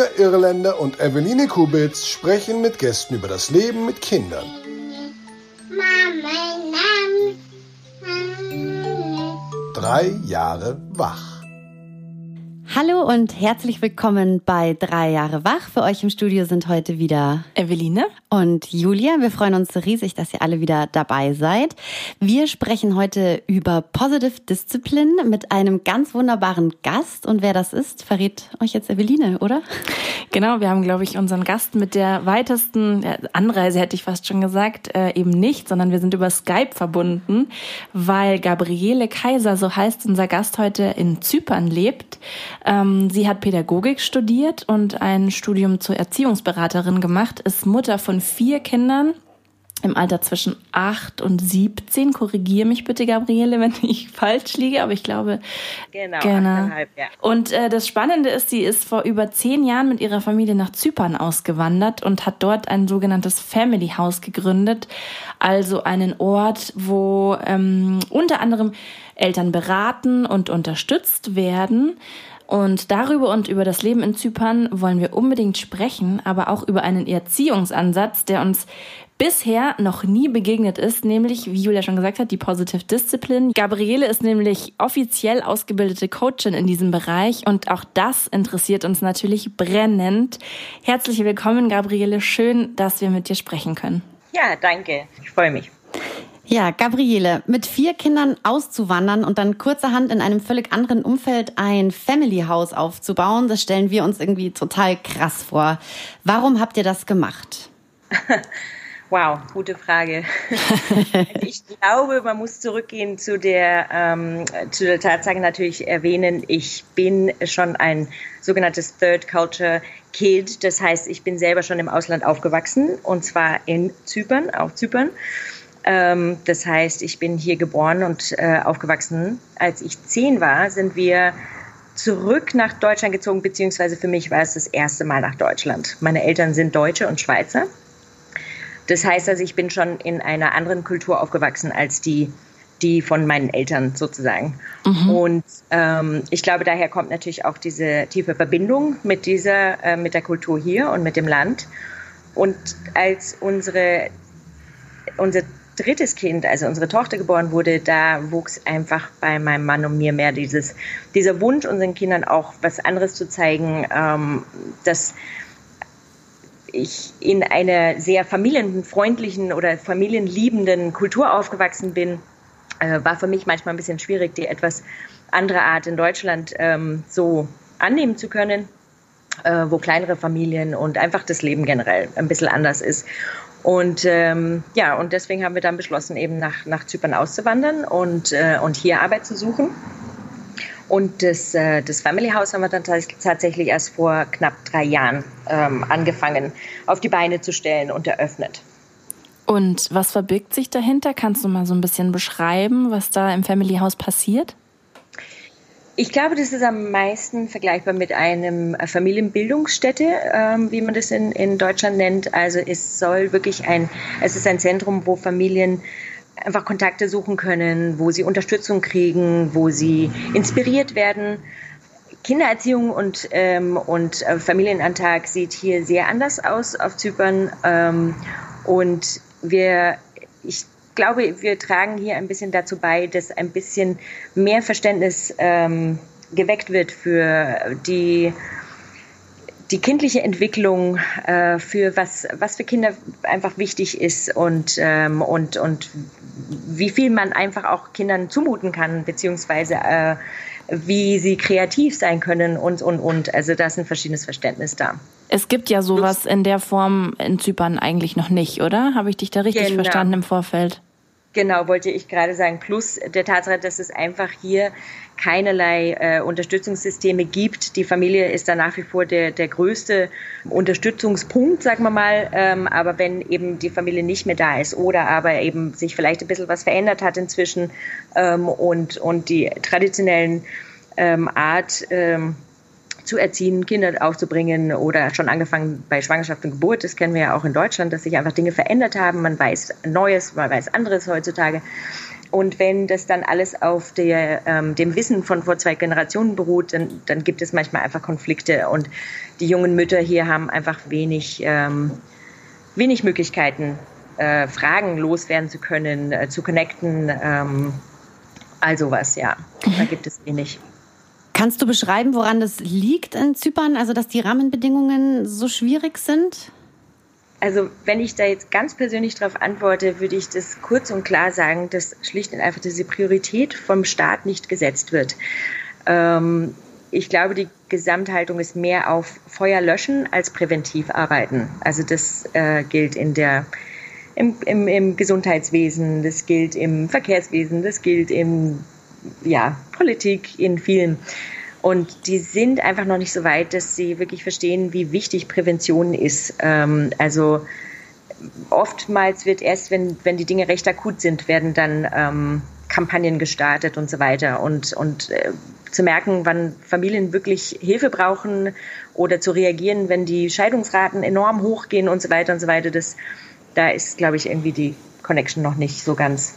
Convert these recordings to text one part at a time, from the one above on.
Julia Irländer und Eveline Kubitz sprechen mit Gästen über das Leben mit Kindern. Drei Jahre wach. Hallo und herzlich willkommen bei Drei Jahre wach. Für euch im Studio sind heute wieder Eveline und Julia. Wir freuen uns riesig, dass ihr alle wieder dabei seid. Wir sprechen heute über Positive Discipline mit einem ganz wunderbaren Gast. Und wer das ist, verrät euch jetzt Eveline, oder? Genau, wir haben, glaube ich, unseren Gast mit der weitesten Anreise, hätte ich fast schon gesagt, äh, eben nicht, sondern wir sind über Skype verbunden, weil Gabriele Kaiser, so heißt unser Gast heute, in Zypern lebt. Ähm, sie hat Pädagogik studiert und ein Studium zur Erziehungsberaterin gemacht, ist Mutter von vier Kindern im Alter zwischen acht und 17. Korrigiere mich bitte, Gabriele, wenn ich falsch liege, aber ich glaube. Genau, genau. Ja. Und äh, das Spannende ist, sie ist vor über zehn Jahren mit ihrer Familie nach Zypern ausgewandert und hat dort ein sogenanntes Family House gegründet, also einen Ort, wo ähm, unter anderem Eltern beraten und unterstützt werden. Und darüber und über das Leben in Zypern wollen wir unbedingt sprechen, aber auch über einen Erziehungsansatz, der uns bisher noch nie begegnet ist, nämlich, wie Julia schon gesagt hat, die Positive Discipline. Gabriele ist nämlich offiziell ausgebildete Coachin in diesem Bereich und auch das interessiert uns natürlich brennend. Herzlich willkommen, Gabriele. Schön, dass wir mit dir sprechen können. Ja, danke. Ich freue mich. Ja, Gabriele, mit vier Kindern auszuwandern und dann kurzerhand in einem völlig anderen Umfeld ein Family House aufzubauen, das stellen wir uns irgendwie total krass vor. Warum habt ihr das gemacht? Wow, gute Frage. ich glaube, man muss zurückgehen zu der, ähm, zu der Tatsache natürlich erwähnen, ich bin schon ein sogenanntes Third Culture Kid. Das heißt, ich bin selber schon im Ausland aufgewachsen und zwar in Zypern, auf Zypern. Ähm, das heißt, ich bin hier geboren und äh, aufgewachsen. Als ich zehn war, sind wir zurück nach Deutschland gezogen, beziehungsweise für mich war es das erste Mal nach Deutschland. Meine Eltern sind Deutsche und Schweizer. Das heißt also, ich bin schon in einer anderen Kultur aufgewachsen als die, die von meinen Eltern sozusagen. Mhm. Und ähm, ich glaube, daher kommt natürlich auch diese tiefe Verbindung mit dieser, äh, mit der Kultur hier und mit dem Land. Und als unsere, unsere drittes Kind, also unsere Tochter geboren wurde, da wuchs einfach bei meinem Mann und mir mehr dieses, dieser Wunsch, unseren Kindern auch was anderes zu zeigen, ähm, dass ich in einer sehr familienfreundlichen oder familienliebenden Kultur aufgewachsen bin, äh, war für mich manchmal ein bisschen schwierig, die etwas andere Art in Deutschland ähm, so annehmen zu können, äh, wo kleinere Familien und einfach das Leben generell ein bisschen anders ist. Und ähm, ja, und deswegen haben wir dann beschlossen, eben nach, nach Zypern auszuwandern und, äh, und hier Arbeit zu suchen. Und das, äh, das Family House haben wir dann tatsächlich erst vor knapp drei Jahren ähm, angefangen, auf die Beine zu stellen und eröffnet. Und was verbirgt sich dahinter? Kannst du mal so ein bisschen beschreiben, was da im Family House passiert? Ich glaube, das ist am meisten vergleichbar mit einem äh, Familienbildungsstätte, ähm, wie man das in, in Deutschland nennt. Also es soll wirklich ein, es ist ein Zentrum, wo Familien einfach Kontakte suchen können, wo sie Unterstützung kriegen, wo sie inspiriert werden. Kindererziehung und, ähm, und äh, Familienantag sieht hier sehr anders aus auf Zypern. Ähm, und wir, ich glaube, wir tragen hier ein bisschen dazu bei, dass ein bisschen mehr Verständnis ähm, geweckt wird für die die kindliche Entwicklung, äh, für was, was für Kinder einfach wichtig ist und, ähm, und, und wie viel man einfach auch Kindern zumuten kann, beziehungsweise äh, wie sie kreativ sein können und, und, und. Also da ist ein verschiedenes Verständnis da. Es gibt ja sowas in der Form in Zypern eigentlich noch nicht, oder? Habe ich dich da richtig genau. verstanden im Vorfeld? Genau, wollte ich gerade sagen. Plus der Tatsache, dass es einfach hier keinerlei äh, Unterstützungssysteme gibt. Die Familie ist da nach wie vor der, der größte Unterstützungspunkt, sagen wir mal. Ähm, aber wenn eben die Familie nicht mehr da ist oder aber eben sich vielleicht ein bisschen was verändert hat inzwischen ähm, und, und die traditionellen ähm, Art, ähm, zu erziehen, Kinder aufzubringen oder schon angefangen bei Schwangerschaft und Geburt. Das kennen wir ja auch in Deutschland, dass sich einfach Dinge verändert haben. Man weiß Neues, man weiß anderes heutzutage. und wenn das dann alles auf der, ähm, dem Wissen von vor zwei Generationen beruht, dann, dann gibt es manchmal einfach Konflikte. Und die jungen Mütter hier haben einfach wenig, ähm, wenig Möglichkeiten, äh, Fragen loswerden zu können, äh, zu connecten. Ähm, also was, ja. Da gibt es wenig. Kannst du beschreiben, woran das liegt in Zypern, also dass die Rahmenbedingungen so schwierig sind? Also wenn ich da jetzt ganz persönlich darauf antworte, würde ich das kurz und klar sagen, dass schlicht und einfach diese Priorität vom Staat nicht gesetzt wird. Ähm, ich glaube, die Gesamthaltung ist mehr auf Feuer löschen als präventiv arbeiten. Also das äh, gilt in der, im, im, im Gesundheitswesen, das gilt im Verkehrswesen, das gilt in ja, Politik, in vielen. Und die sind einfach noch nicht so weit, dass sie wirklich verstehen, wie wichtig Prävention ist. Ähm, also oftmals wird erst, wenn, wenn die Dinge recht akut sind, werden dann ähm, Kampagnen gestartet und so weiter. Und, und äh, zu merken, wann Familien wirklich Hilfe brauchen oder zu reagieren, wenn die Scheidungsraten enorm hochgehen und so weiter und so weiter, das, da ist, glaube ich, irgendwie die Connection noch nicht so ganz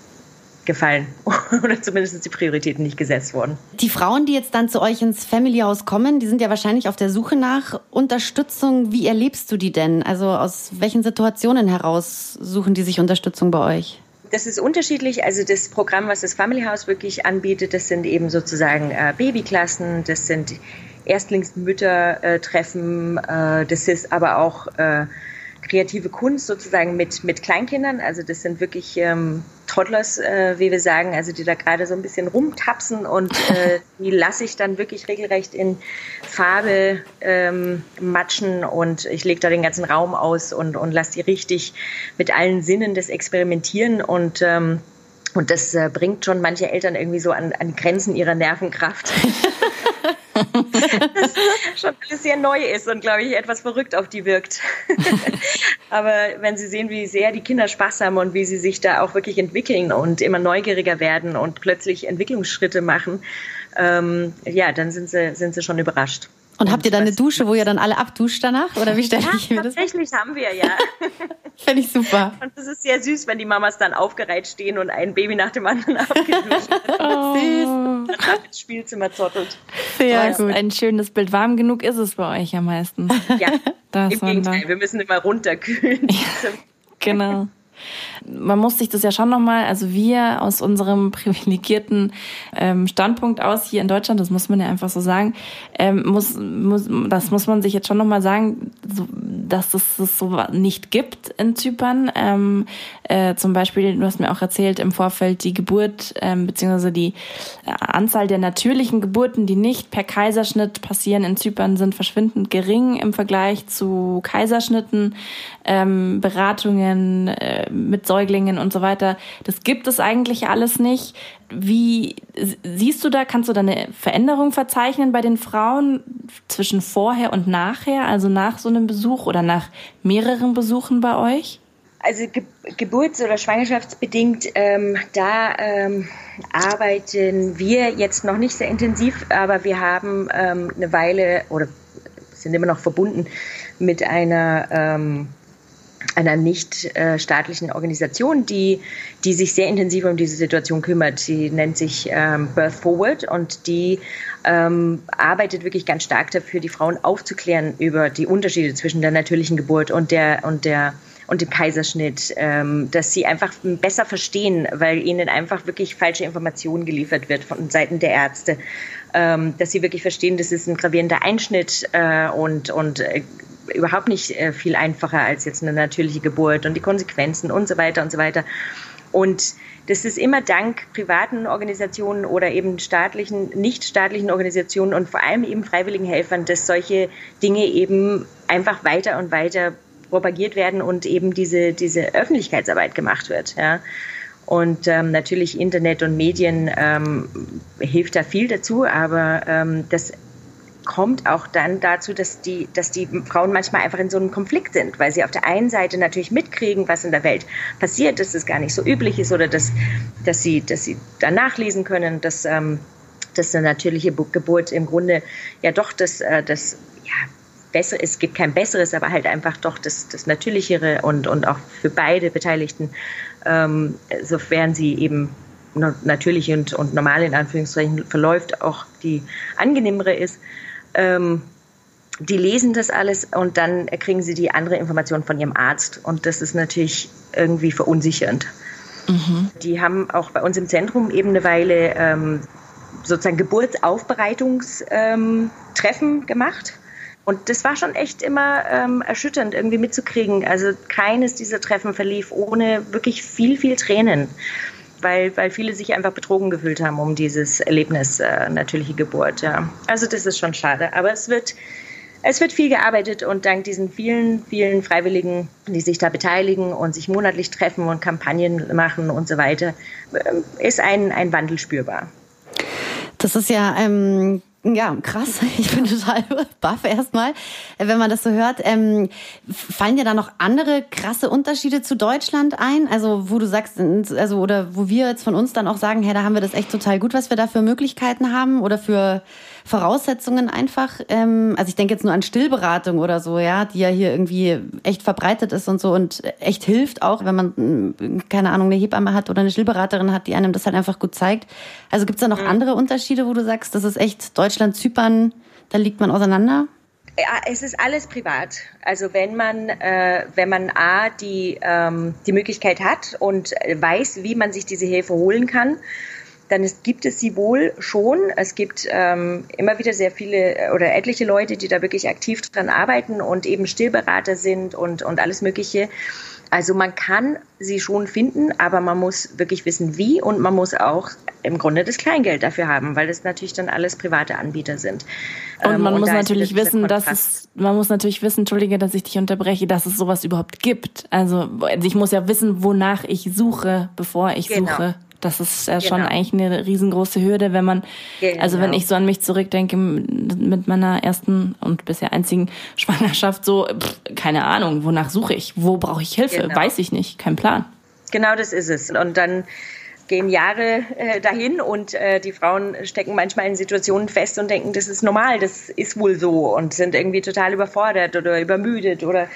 gefallen oder zumindest die Prioritäten nicht gesetzt worden. Die Frauen, die jetzt dann zu euch ins Family House kommen, die sind ja wahrscheinlich auf der Suche nach Unterstützung. Wie erlebst du die denn? Also aus welchen Situationen heraus suchen die sich Unterstützung bei euch? Das ist unterschiedlich. Also das Programm, was das Family House wirklich anbietet, das sind eben sozusagen äh, Babyklassen, das sind Erstlingsmüttertreffen, äh, das ist aber auch äh, kreative Kunst sozusagen mit, mit Kleinkindern. Also das sind wirklich ähm, Toddlers, äh, wie wir sagen, also die da gerade so ein bisschen rumtapsen und äh, die lasse ich dann wirklich regelrecht in Farbe ähm, matschen und ich lege da den ganzen Raum aus und, und lasse die richtig mit allen Sinnen das experimentieren und ähm, und das äh, bringt schon manche Eltern irgendwie so an, an Grenzen ihrer Nervenkraft. das schon alles sehr neu ist und, glaube ich, etwas verrückt auf die wirkt. Aber wenn Sie sehen, wie sehr die Kinder Spaß haben und wie sie sich da auch wirklich entwickeln und immer neugieriger werden und plötzlich Entwicklungsschritte machen, ähm, ja, dann sind sie, sind sie schon überrascht. Und habt ihr dann eine Dusche, wo ihr dann alle abduscht danach? Oder wie stelle ich mir das? Tatsächlich haben wir, ja. Finde ich super. Und das ist sehr süß, wenn die Mamas dann aufgereiht stehen und ein Baby nach dem anderen abgeduscht oh. Süß. Dann ins Spielzimmer zottelt. Sehr oh, gut. Ein schönes Bild. Warm genug ist es bei euch am meisten. Ja, das im Gegenteil. Wir müssen immer runterkühlen. Ja, genau man muss sich das ja schon nochmal, also wir aus unserem privilegierten ähm, Standpunkt aus hier in Deutschland, das muss man ja einfach so sagen, ähm, muss, muss, das muss man sich jetzt schon nochmal sagen, so, dass es das so nicht gibt in Zypern. Ähm, äh, zum Beispiel, du hast mir auch erzählt im Vorfeld, die Geburt ähm, beziehungsweise die äh, Anzahl der natürlichen Geburten, die nicht per Kaiserschnitt passieren in Zypern, sind verschwindend gering im Vergleich zu Kaiserschnitten, ähm, Beratungen äh, mit Säuglingen und so weiter. Das gibt es eigentlich alles nicht. Wie siehst du da, kannst du da eine Veränderung verzeichnen bei den Frauen zwischen vorher und nachher, also nach so einem Besuch oder nach mehreren Besuchen bei euch? Also Ge geburts- oder schwangerschaftsbedingt, ähm, da ähm, arbeiten wir jetzt noch nicht sehr intensiv, aber wir haben ähm, eine Weile oder sind immer noch verbunden mit einer ähm, einer nicht äh, Organisation, die, die sich sehr intensiv um diese Situation kümmert. Sie nennt sich ähm, Birth Forward und die ähm, arbeitet wirklich ganz stark dafür, die Frauen aufzuklären über die Unterschiede zwischen der natürlichen Geburt und der und der und dem Kaiserschnitt, ähm, dass sie einfach besser verstehen, weil ihnen einfach wirklich falsche Informationen geliefert wird von Seiten der Ärzte, ähm, dass sie wirklich verstehen, das ist ein gravierender Einschnitt äh, und und äh, überhaupt nicht äh, viel einfacher als jetzt eine natürliche Geburt und die Konsequenzen und so weiter und so weiter. Und das ist immer dank privaten Organisationen oder eben staatlichen, nicht staatlichen Organisationen und vor allem eben freiwilligen Helfern, dass solche Dinge eben einfach weiter und weiter propagiert werden und eben diese, diese Öffentlichkeitsarbeit gemacht wird. Ja. Und ähm, natürlich Internet und Medien ähm, hilft da viel dazu, aber ähm, das kommt auch dann dazu, dass die, dass die Frauen manchmal einfach in so einem Konflikt sind, weil sie auf der einen Seite natürlich mitkriegen, was in der Welt passiert, dass es gar nicht so üblich ist oder dass, dass, sie, dass sie da nachlesen können, dass, ähm, dass eine natürliche Geburt im Grunde ja doch das, äh, das ja, besser, es gibt kein besseres, aber halt einfach doch das, das Natürlichere und, und auch für beide Beteiligten, ähm, sofern sie eben natürlich und, und normal in Anführungszeichen verläuft, auch die angenehmere ist. Ähm, die lesen das alles und dann kriegen sie die andere Information von ihrem Arzt. Und das ist natürlich irgendwie verunsichernd. Mhm. Die haben auch bei uns im Zentrum eben eine Weile ähm, sozusagen Geburtsaufbereitungstreffen ähm, gemacht. Und das war schon echt immer ähm, erschütternd, irgendwie mitzukriegen. Also keines dieser Treffen verlief ohne wirklich viel, viel Tränen, weil, weil viele sich einfach betrogen gefühlt haben um dieses Erlebnis äh, natürliche Geburt. Ja. Also das ist schon schade. Aber es wird, es wird viel gearbeitet und dank diesen vielen, vielen Freiwilligen, die sich da beteiligen und sich monatlich treffen und Kampagnen machen und so weiter, äh, ist ein, ein Wandel spürbar. Das ist ja ähm, ja, krass. Ich bin total baff erstmal, wenn man das so hört. Ähm, fallen dir da noch andere krasse Unterschiede zu Deutschland ein? Also, wo du sagst, also, oder wo wir jetzt von uns dann auch sagen, hey, da haben wir das echt total gut, was wir da für Möglichkeiten haben oder für Voraussetzungen einfach. Ähm, also ich denke jetzt nur an Stillberatung oder so, ja, die ja hier irgendwie echt verbreitet ist und so und echt hilft auch, wenn man, keine Ahnung, eine Hebamme hat oder eine Stillberaterin hat, die einem das halt einfach gut zeigt. Also gibt's da noch mhm. andere Unterschiede, wo du sagst, das ist echt Deutschland, Zypern, da liegt man auseinander? Ja, es ist alles privat. Also wenn man, äh, wenn man a die ähm, die Möglichkeit hat und weiß, wie man sich diese Hilfe holen kann, dann ist, gibt es sie wohl schon. Es gibt ähm, immer wieder sehr viele äh, oder etliche Leute, die da wirklich aktiv dran arbeiten und eben Stillberater sind und, und alles Mögliche. Also man kann sie schon finden, aber man muss wirklich wissen, wie und man muss auch im Grunde das Kleingeld dafür haben, weil das natürlich dann alles private Anbieter sind. Und ähm, man ähm, muss natürlich wissen, dass es, man muss natürlich wissen, entschuldige, dass ich dich unterbreche, dass es sowas überhaupt gibt. Also ich muss ja wissen, wonach ich suche, bevor ich genau. suche. Das ist ja schon genau. eigentlich eine riesengroße Hürde, wenn man, genau. also wenn ich so an mich zurückdenke mit meiner ersten und bisher einzigen Schwangerschaft, so, pff, keine Ahnung, wonach suche ich? Wo brauche ich Hilfe? Genau. Weiß ich nicht, kein Plan. Genau das ist es. Und dann gehen Jahre äh, dahin und äh, die Frauen stecken manchmal in Situationen fest und denken, das ist normal, das ist wohl so und sind irgendwie total überfordert oder übermüdet oder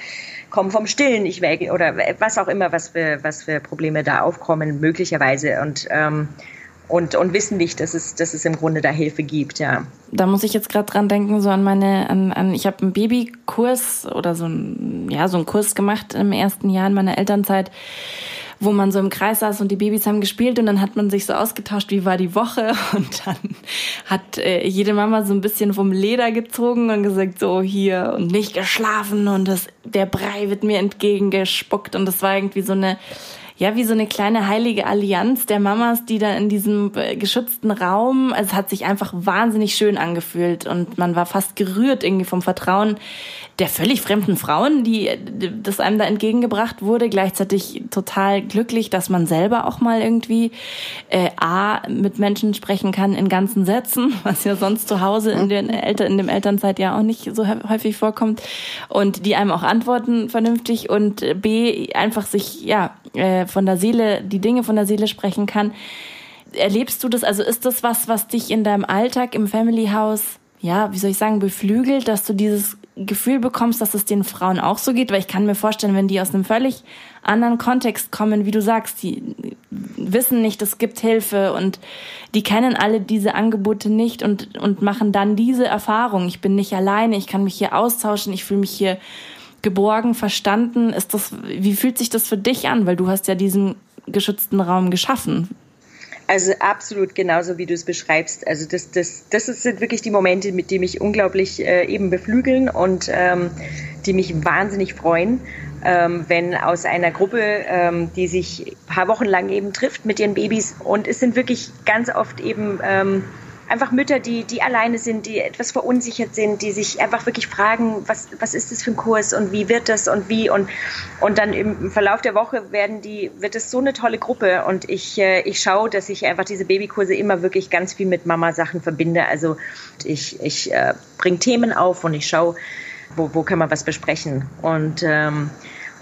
kommen vom Stillen nicht weg oder was auch immer, was für, was für Probleme da aufkommen, möglicherweise. Und, ähm, und, und wissen nicht, dass es, dass es im Grunde da Hilfe gibt, ja. Da muss ich jetzt gerade dran denken, so an meine, an, an ich habe einen Babykurs oder so ein, ja, so einen Kurs gemacht im ersten Jahr in meiner Elternzeit wo man so im Kreis saß und die Babys haben gespielt und dann hat man sich so ausgetauscht, wie war die Woche? Und dann hat äh, jede Mama so ein bisschen vom Leder gezogen und gesagt, so hier und nicht geschlafen und das, der Brei wird mir entgegengespuckt. Und das war irgendwie so eine ja, wie so eine kleine heilige Allianz der Mamas, die da in diesem äh, geschützten Raum, also es hat sich einfach wahnsinnig schön angefühlt und man war fast gerührt irgendwie vom Vertrauen der völlig fremden Frauen, die das einem da entgegengebracht wurde, gleichzeitig total glücklich, dass man selber auch mal irgendwie äh, a mit Menschen sprechen kann in ganzen Sätzen, was ja sonst zu Hause in, den Eltern, in dem Elternzeit ja auch nicht so häufig vorkommt und die einem auch antworten vernünftig und b einfach sich ja äh, von der Seele die Dinge von der Seele sprechen kann. Erlebst du das? Also ist das was, was dich in deinem Alltag im Family House ja, wie soll ich sagen, beflügelt, dass du dieses Gefühl bekommst, dass es den Frauen auch so geht, weil ich kann mir vorstellen, wenn die aus einem völlig anderen Kontext kommen, wie du sagst, die wissen nicht, es gibt Hilfe und die kennen alle diese Angebote nicht und, und machen dann diese Erfahrung. Ich bin nicht alleine, ich kann mich hier austauschen, ich fühle mich hier geborgen, verstanden. Ist das, wie fühlt sich das für dich an? Weil du hast ja diesen geschützten Raum geschaffen. Also absolut genauso, wie du es beschreibst. Also das, das, das sind wirklich die Momente, mit denen mich unglaublich äh, eben beflügeln und ähm, die mich wahnsinnig freuen, ähm, wenn aus einer Gruppe, ähm, die sich paar Wochen lang eben trifft mit ihren Babys und es sind wirklich ganz oft eben ähm, einfach Mütter, die, die alleine sind, die etwas verunsichert sind, die sich einfach wirklich fragen, was, was ist das für ein Kurs und wie wird das und wie und, und dann im Verlauf der Woche werden die, wird es so eine tolle Gruppe und ich, äh, ich schaue, dass ich einfach diese Babykurse immer wirklich ganz viel mit Mama-Sachen verbinde. Also ich, ich äh, bringe Themen auf und ich schaue, wo, wo kann man was besprechen und ähm,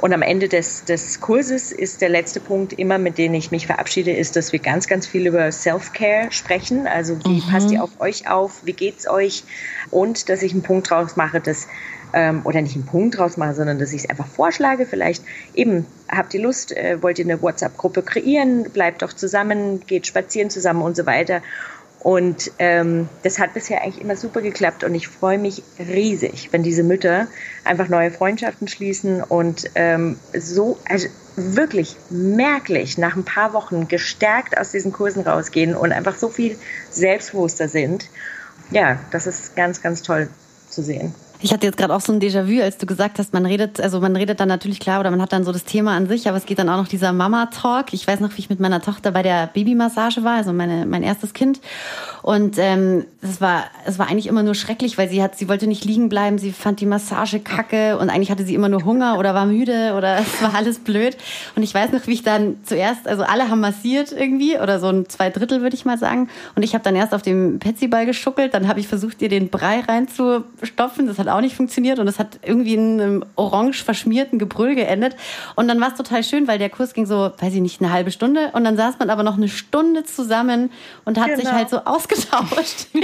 und am Ende des, des Kurses ist der letzte Punkt immer, mit dem ich mich verabschiede, ist, dass wir ganz, ganz viel über Self-Care sprechen. Also wie mhm. passt ihr auf euch auf? Wie geht's euch? Und dass ich einen Punkt draus mache, dass ähm, oder nicht einen Punkt draus mache, sondern dass ich es einfach vorschlage. Vielleicht eben, habt ihr Lust, äh, wollt ihr eine WhatsApp-Gruppe kreieren, bleibt doch zusammen, geht spazieren zusammen und so weiter. Und ähm, das hat bisher eigentlich immer super geklappt und ich freue mich riesig, wenn diese Mütter einfach neue Freundschaften schließen und ähm, so also wirklich merklich nach ein paar Wochen gestärkt aus diesen Kursen rausgehen und einfach so viel selbstbewusster sind. Ja, das ist ganz, ganz toll zu sehen. Ich hatte jetzt gerade auch so ein Déjà-vu, als du gesagt hast, man redet, also man redet dann natürlich klar oder man hat dann so das Thema an sich, aber es geht dann auch noch dieser Mama-Talk. Ich weiß noch, wie ich mit meiner Tochter bei der Babymassage war, also meine, mein erstes Kind. Und ähm, es war, es war eigentlich immer nur schrecklich, weil sie hat, sie wollte nicht liegen bleiben, sie fand die Massage kacke und eigentlich hatte sie immer nur Hunger oder war müde oder es war alles blöd. Und ich weiß noch, wie ich dann zuerst, also alle haben massiert irgendwie oder so ein zwei Drittel würde ich mal sagen. Und ich habe dann erst auf dem Petsyball geschuckelt, dann habe ich versucht, ihr den Brei reinzustopfen. Das hat nicht funktioniert und es hat irgendwie in einem orange verschmierten Gebrüll geendet. Und dann war es total schön, weil der Kurs ging so, weiß ich nicht, eine halbe Stunde und dann saß man aber noch eine Stunde zusammen und hat genau. sich halt so ausgetauscht.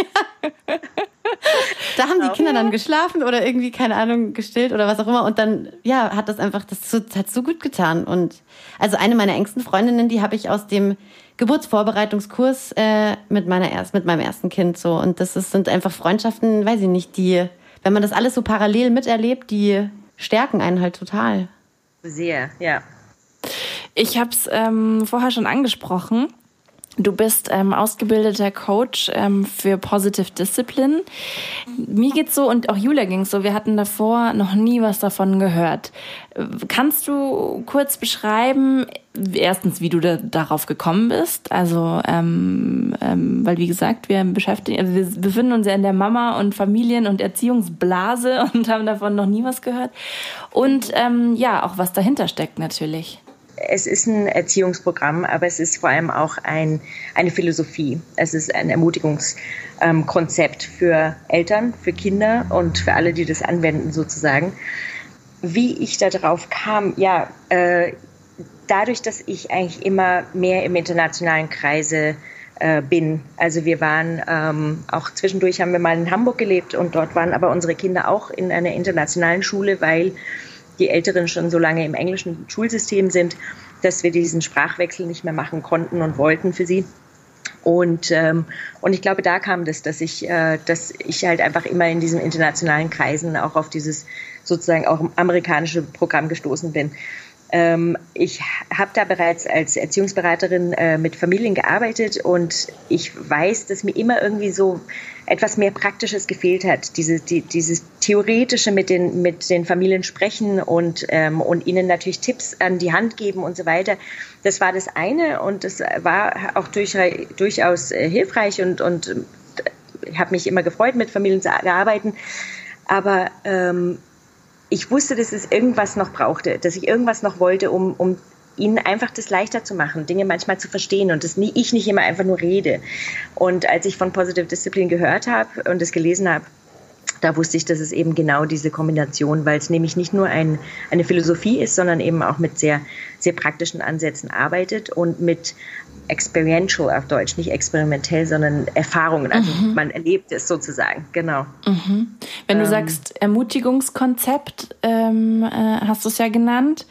da haben die Kinder dann geschlafen oder irgendwie, keine Ahnung, gestillt oder was auch immer. Und dann, ja, hat das einfach, das hat so gut getan. Und also eine meiner engsten Freundinnen, die habe ich aus dem Geburtsvorbereitungskurs äh, mit meiner erst, mit meinem ersten Kind so. Und das ist, sind einfach Freundschaften, weiß ich nicht, die wenn man das alles so parallel miterlebt, die stärken einen halt total. Sehr, ja. Ich habe es ähm, vorher schon angesprochen. Du bist ähm, ausgebildeter Coach ähm, für Positive Discipline. Mir geht's so und auch Julia ging's so. Wir hatten davor noch nie was davon gehört. Kannst du kurz beschreiben, erstens, wie du da, darauf gekommen bist? Also, ähm, ähm, weil wie gesagt, wir beschäftigen, also wir befinden uns ja in der Mama- und Familien- und Erziehungsblase und haben davon noch nie was gehört. Und ähm, ja, auch was dahinter steckt natürlich es ist ein Erziehungsprogramm, aber es ist vor allem auch ein, eine Philosophie. Es ist ein Ermutigungskonzept für Eltern, für Kinder und für alle, die das anwenden sozusagen. Wie ich da drauf kam, ja, äh, dadurch, dass ich eigentlich immer mehr im internationalen Kreise äh, bin. Also wir waren ähm, auch zwischendurch haben wir mal in Hamburg gelebt und dort waren aber unsere Kinder auch in einer internationalen Schule, weil die Älteren schon so lange im englischen Schulsystem sind, dass wir diesen Sprachwechsel nicht mehr machen konnten und wollten für sie. Und, ähm, und ich glaube, da kam das, dass ich, äh, dass ich halt einfach immer in diesen internationalen Kreisen auch auf dieses sozusagen auch amerikanische Programm gestoßen bin. Ähm, ich habe da bereits als Erziehungsberaterin äh, mit Familien gearbeitet und ich weiß, dass mir immer irgendwie so etwas mehr Praktisches gefehlt hat. Diese, die, dieses Theoretische mit den, mit den Familien sprechen und, ähm, und ihnen natürlich Tipps an die Hand geben und so weiter. Das war das eine und das war auch durch, durchaus äh, hilfreich und, und ich habe mich immer gefreut, mit Familien zu arbeiten. Aber ähm, ich wusste, dass es irgendwas noch brauchte, dass ich irgendwas noch wollte, um, um ihnen einfach das leichter zu machen, Dinge manchmal zu verstehen und dass nie, ich nicht immer einfach nur rede. Und als ich von Positive Discipline gehört habe und es gelesen habe, da wusste ich, dass es eben genau diese Kombination, weil es nämlich nicht nur ein, eine Philosophie ist, sondern eben auch mit sehr, sehr praktischen Ansätzen arbeitet und mit experiential auf Deutsch, nicht experimentell, sondern Erfahrungen. Also mhm. man erlebt es sozusagen, genau. Mhm. Wenn du ähm, sagst Ermutigungskonzept, ähm, äh, hast du es ja genannt.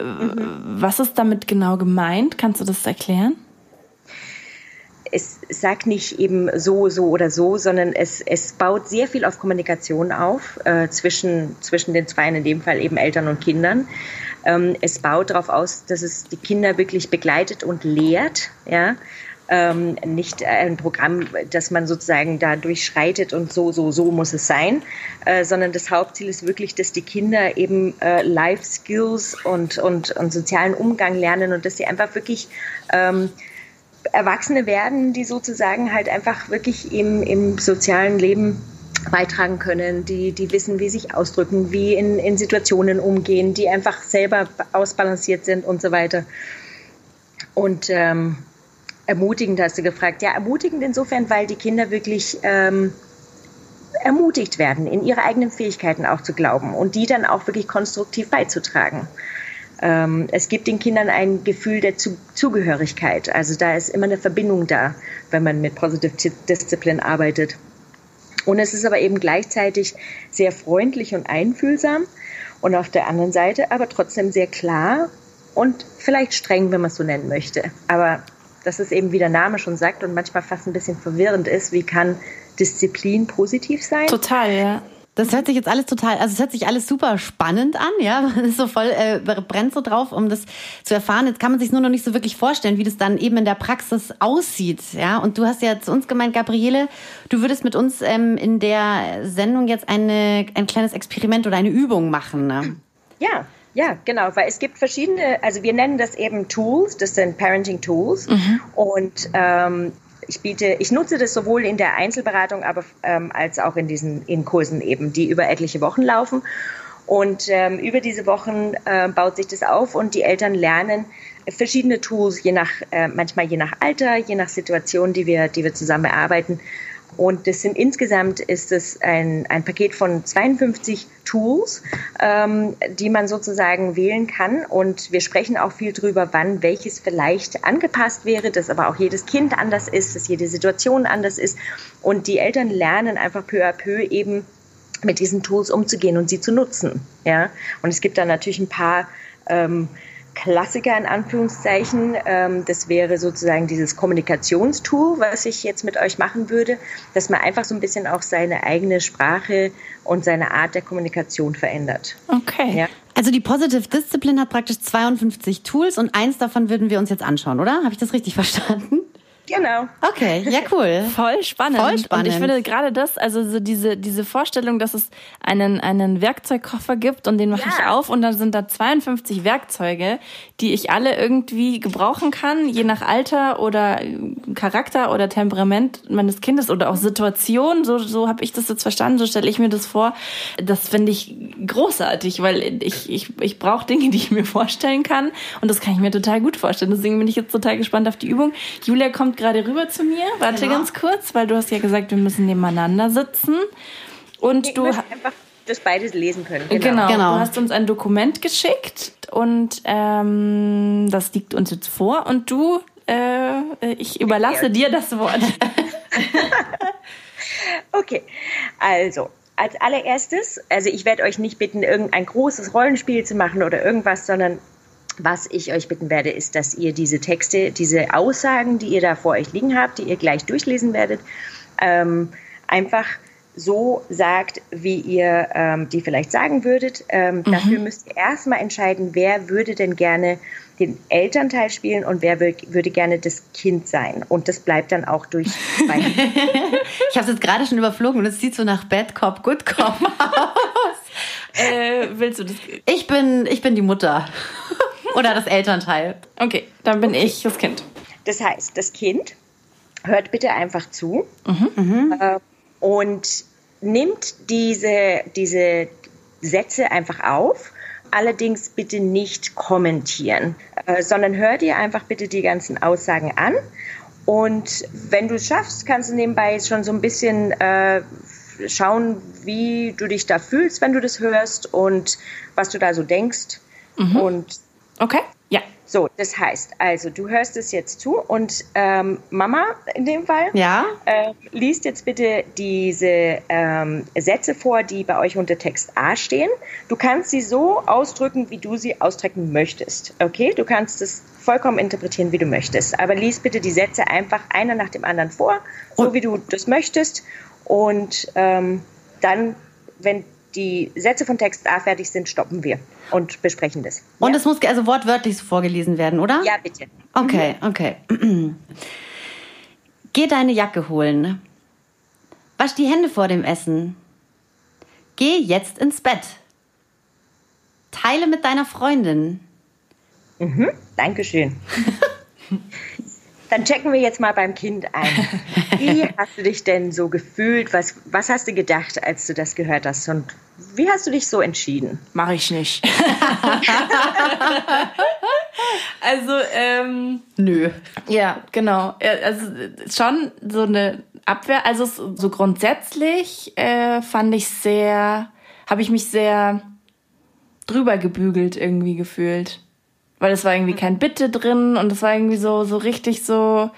Mhm. Was ist damit genau gemeint? Kannst du das erklären? es sagt nicht eben so, so oder so, sondern es, es baut sehr viel auf Kommunikation auf äh, zwischen, zwischen den zwei, in dem Fall eben Eltern und Kindern. Ähm, es baut darauf aus, dass es die Kinder wirklich begleitet und lehrt, ja. Ähm, nicht ein Programm, das man sozusagen da durchschreitet und so, so, so muss es sein, äh, sondern das Hauptziel ist wirklich, dass die Kinder eben äh, Life Skills und, und, und sozialen Umgang lernen und dass sie einfach wirklich ähm, Erwachsene werden, die sozusagen halt einfach wirklich im, im sozialen Leben beitragen können, die, die wissen, wie sich ausdrücken, wie in, in Situationen umgehen, die einfach selber ausbalanciert sind und so weiter. Und ähm, ermutigend hast du gefragt. Ja, ermutigend insofern, weil die Kinder wirklich ähm, ermutigt werden, in ihre eigenen Fähigkeiten auch zu glauben und die dann auch wirklich konstruktiv beizutragen. Ähm, es gibt den Kindern ein Gefühl der Zugehörigkeit. Also da ist immer eine Verbindung da, wenn man mit Positive Discipline arbeitet. Und es ist aber eben gleichzeitig sehr freundlich und einfühlsam und auf der anderen Seite aber trotzdem sehr klar und vielleicht streng, wenn man es so nennen möchte. Aber das ist eben, wie der Name schon sagt und manchmal fast ein bisschen verwirrend ist, wie kann Disziplin positiv sein? Total, ja. Das hört sich jetzt alles total, also es hört sich alles super spannend an, ja. Man ist so voll, äh, brennt so drauf, um das zu erfahren. Jetzt kann man sich nur noch nicht so wirklich vorstellen, wie das dann eben in der Praxis aussieht, ja. Und du hast ja zu uns gemeint, Gabriele, du würdest mit uns ähm, in der Sendung jetzt eine, ein kleines Experiment oder eine Übung machen. Ne? Ja, ja, genau, weil es gibt verschiedene, also wir nennen das eben Tools, das sind Parenting Tools. Mhm. Und ähm, ich biete, ich nutze das sowohl in der Einzelberatung, aber ähm, als auch in diesen in Kursen eben, die über etliche Wochen laufen. Und ähm, über diese Wochen äh, baut sich das auf und die Eltern lernen verschiedene Tools, je nach, äh, manchmal je nach Alter, je nach Situation, die wir, die wir zusammen erarbeiten, und das sind insgesamt ist es ein, ein Paket von 52 Tools, ähm, die man sozusagen wählen kann. Und wir sprechen auch viel drüber, wann welches vielleicht angepasst wäre, dass aber auch jedes Kind anders ist, dass jede Situation anders ist. Und die Eltern lernen einfach peu à peu eben mit diesen Tools umzugehen und sie zu nutzen. Ja, und es gibt da natürlich ein paar ähm, Klassiker in Anführungszeichen. Ähm, das wäre sozusagen dieses Kommunikationstool, was ich jetzt mit euch machen würde, dass man einfach so ein bisschen auch seine eigene Sprache und seine Art der Kommunikation verändert. Okay. Ja. Also die Positive Discipline hat praktisch 52 Tools und eins davon würden wir uns jetzt anschauen, oder? Habe ich das richtig verstanden? Genau. Okay, ja cool. Voll spannend. Voll spannend. Und ich finde gerade das, also so diese, diese Vorstellung, dass es einen, einen Werkzeugkoffer gibt und den mache ja. ich auf und dann sind da 52 Werkzeuge, die ich alle irgendwie gebrauchen kann, je nach Alter oder Charakter oder Temperament meines Kindes oder auch Situation. So, so habe ich das jetzt verstanden, so stelle ich mir das vor. Das finde ich großartig, weil ich, ich, ich brauche Dinge, die ich mir vorstellen kann und das kann ich mir total gut vorstellen. Deswegen bin ich jetzt total gespannt auf die Übung. Julia kommt gerade rüber zu mir. Warte genau. ganz kurz, weil du hast ja gesagt, wir müssen nebeneinander sitzen. Und ich du einfach das beides lesen können. Genau. genau. genau. Du hast uns ein Dokument geschickt und ähm, das liegt uns jetzt vor. Und du, äh, ich überlasse dir das Wort. okay, also als allererstes, also ich werde euch nicht bitten, irgendein großes Rollenspiel zu machen oder irgendwas, sondern was ich euch bitten werde, ist, dass ihr diese Texte, diese Aussagen, die ihr da vor euch liegen habt, die ihr gleich durchlesen werdet, ähm, einfach so sagt, wie ihr ähm, die vielleicht sagen würdet. Ähm, mhm. Dafür müsst ihr erstmal entscheiden, wer würde denn gerne den Elternteil spielen und wer würde gerne das Kind sein. Und das bleibt dann auch durch. ich habe es jetzt gerade schon überflogen und es sieht so nach Bad Cop, Good Cop aus. äh, willst du das? Ich bin, ich bin die Mutter. Oder das Elternteil. Okay, dann bin okay. ich das Kind. Das heißt, das Kind hört bitte einfach zu mhm. äh, und nimmt diese, diese Sätze einfach auf. Allerdings bitte nicht kommentieren, äh, sondern hör dir einfach bitte die ganzen Aussagen an. Und wenn du es schaffst, kannst du nebenbei schon so ein bisschen äh, schauen, wie du dich da fühlst, wenn du das hörst und was du da so denkst. Mhm. Und Okay, ja. So, das heißt, also du hörst es jetzt zu und ähm, Mama in dem Fall ja. äh, liest jetzt bitte diese ähm, Sätze vor, die bei euch unter Text A stehen. Du kannst sie so ausdrücken, wie du sie ausdrücken möchtest. Okay, du kannst es vollkommen interpretieren, wie du möchtest. Aber lies bitte die Sätze einfach einer nach dem anderen vor, so wie du das möchtest. Und ähm, dann, wenn die Sätze von Text A fertig sind, stoppen wir und besprechen das. Und es muss also wortwörtlich vorgelesen werden, oder? Ja, bitte. Okay, mhm. okay. Geh deine Jacke holen. Wasch die Hände vor dem Essen. Geh jetzt ins Bett. Teile mit deiner Freundin. Mhm, Dankeschön. Dann checken wir jetzt mal beim Kind ein. Wie hast du dich denn so gefühlt? Was, was hast du gedacht, als du das gehört hast? Und wie hast du dich so entschieden? Mache ich nicht. also, ähm, nö. Ja, genau. Also schon so eine Abwehr. Also so grundsätzlich äh, fand ich sehr, habe ich mich sehr drüber gebügelt irgendwie gefühlt. Weil es war irgendwie kein Bitte drin und es war irgendwie so, so richtig so,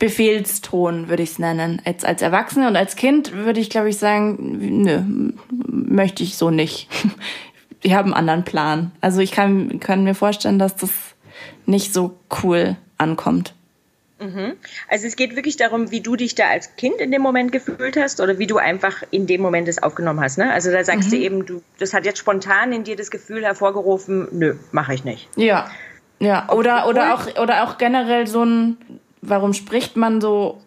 Befehlston, würde ich es nennen. Als, als Erwachsene und als Kind würde ich, glaube ich, sagen, nö, möchte ich so nicht. Ich habe einen anderen Plan. Also ich kann, kann mir vorstellen, dass das nicht so cool ankommt. Mhm. Also es geht wirklich darum, wie du dich da als Kind in dem Moment gefühlt hast oder wie du einfach in dem Moment es aufgenommen hast. Ne? Also da sagst mhm. du eben, du, das hat jetzt spontan in dir das Gefühl hervorgerufen, nö, mache ich nicht. Ja, ja. Oder, oder, auch, oder auch generell so ein, warum spricht man so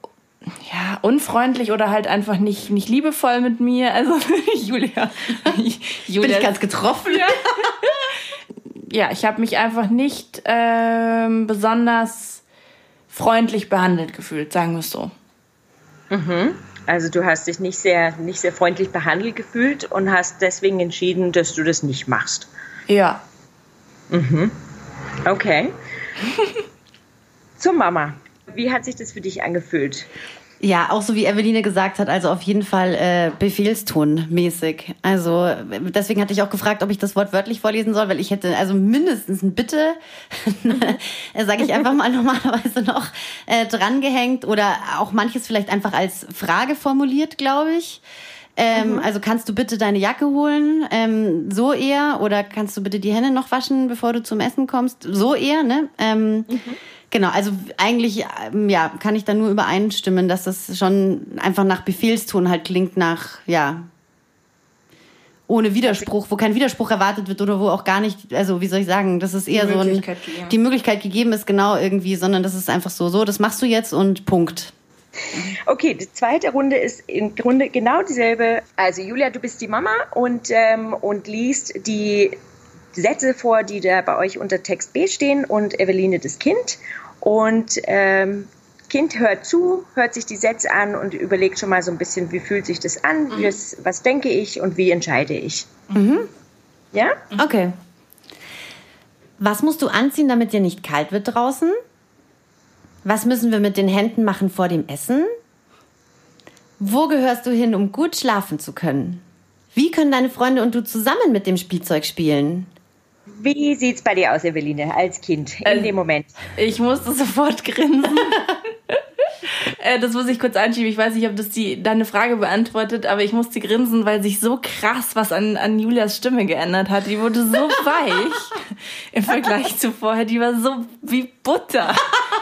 ja, unfreundlich oder halt einfach nicht, nicht liebevoll mit mir. Also Julia. Julia. Bin ich ganz getroffen. Ja, ja ich habe mich einfach nicht ähm, besonders freundlich behandelt gefühlt, sagen wir es so. Mhm. Also du hast dich nicht sehr, nicht sehr freundlich behandelt gefühlt und hast deswegen entschieden, dass du das nicht machst. Ja. Mhm. Okay. Zur Mama. Wie hat sich das für dich angefühlt? Ja, auch so wie Eveline gesagt hat, also auf jeden Fall äh, Befehlston-mäßig. Also deswegen hatte ich auch gefragt, ob ich das Wort wörtlich vorlesen soll, weil ich hätte also mindestens ein Bitte, sage ich einfach mal normalerweise noch, äh, drangehängt oder auch manches vielleicht einfach als Frage formuliert, glaube ich. Ähm, mhm. Also kannst du bitte deine Jacke holen, ähm, so eher, oder kannst du bitte die Hände noch waschen, bevor du zum Essen kommst, so eher, ne? Ähm, mhm. Genau, also eigentlich ähm, ja, kann ich da nur übereinstimmen, dass das schon einfach nach Befehlston halt klingt, nach, ja, ohne Widerspruch, wo kein Widerspruch erwartet wird oder wo auch gar nicht, also wie soll ich sagen, das ist eher so ein, gegeben. die Möglichkeit gegeben ist, genau irgendwie, sondern das ist einfach so, so, das machst du jetzt und Punkt. Okay, die zweite Runde ist im Grunde genau dieselbe. Also Julia, du bist die Mama und, ähm, und liest die Sätze vor, die da bei euch unter Text B stehen und Eveline das Kind. Und ähm, Kind hört zu, hört sich die Sätze an und überlegt schon mal so ein bisschen, wie fühlt sich das an, mhm. was, was denke ich und wie entscheide ich. Mhm. Ja? Okay. Was musst du anziehen, damit dir nicht kalt wird draußen? Was müssen wir mit den Händen machen vor dem Essen? Wo gehörst du hin, um gut schlafen zu können? Wie können deine Freunde und du zusammen mit dem Spielzeug spielen? Wie sieht es bei dir aus, Eveline, als Kind in also, dem Moment? Ich musste sofort grinsen. Äh, das muss ich kurz anschieben. Ich weiß nicht, ob das die, deine Frage beantwortet, aber ich musste grinsen, weil sich so krass was an, an Julias Stimme geändert hat. Die wurde so weich im Vergleich zu vorher. Die war so wie Butter.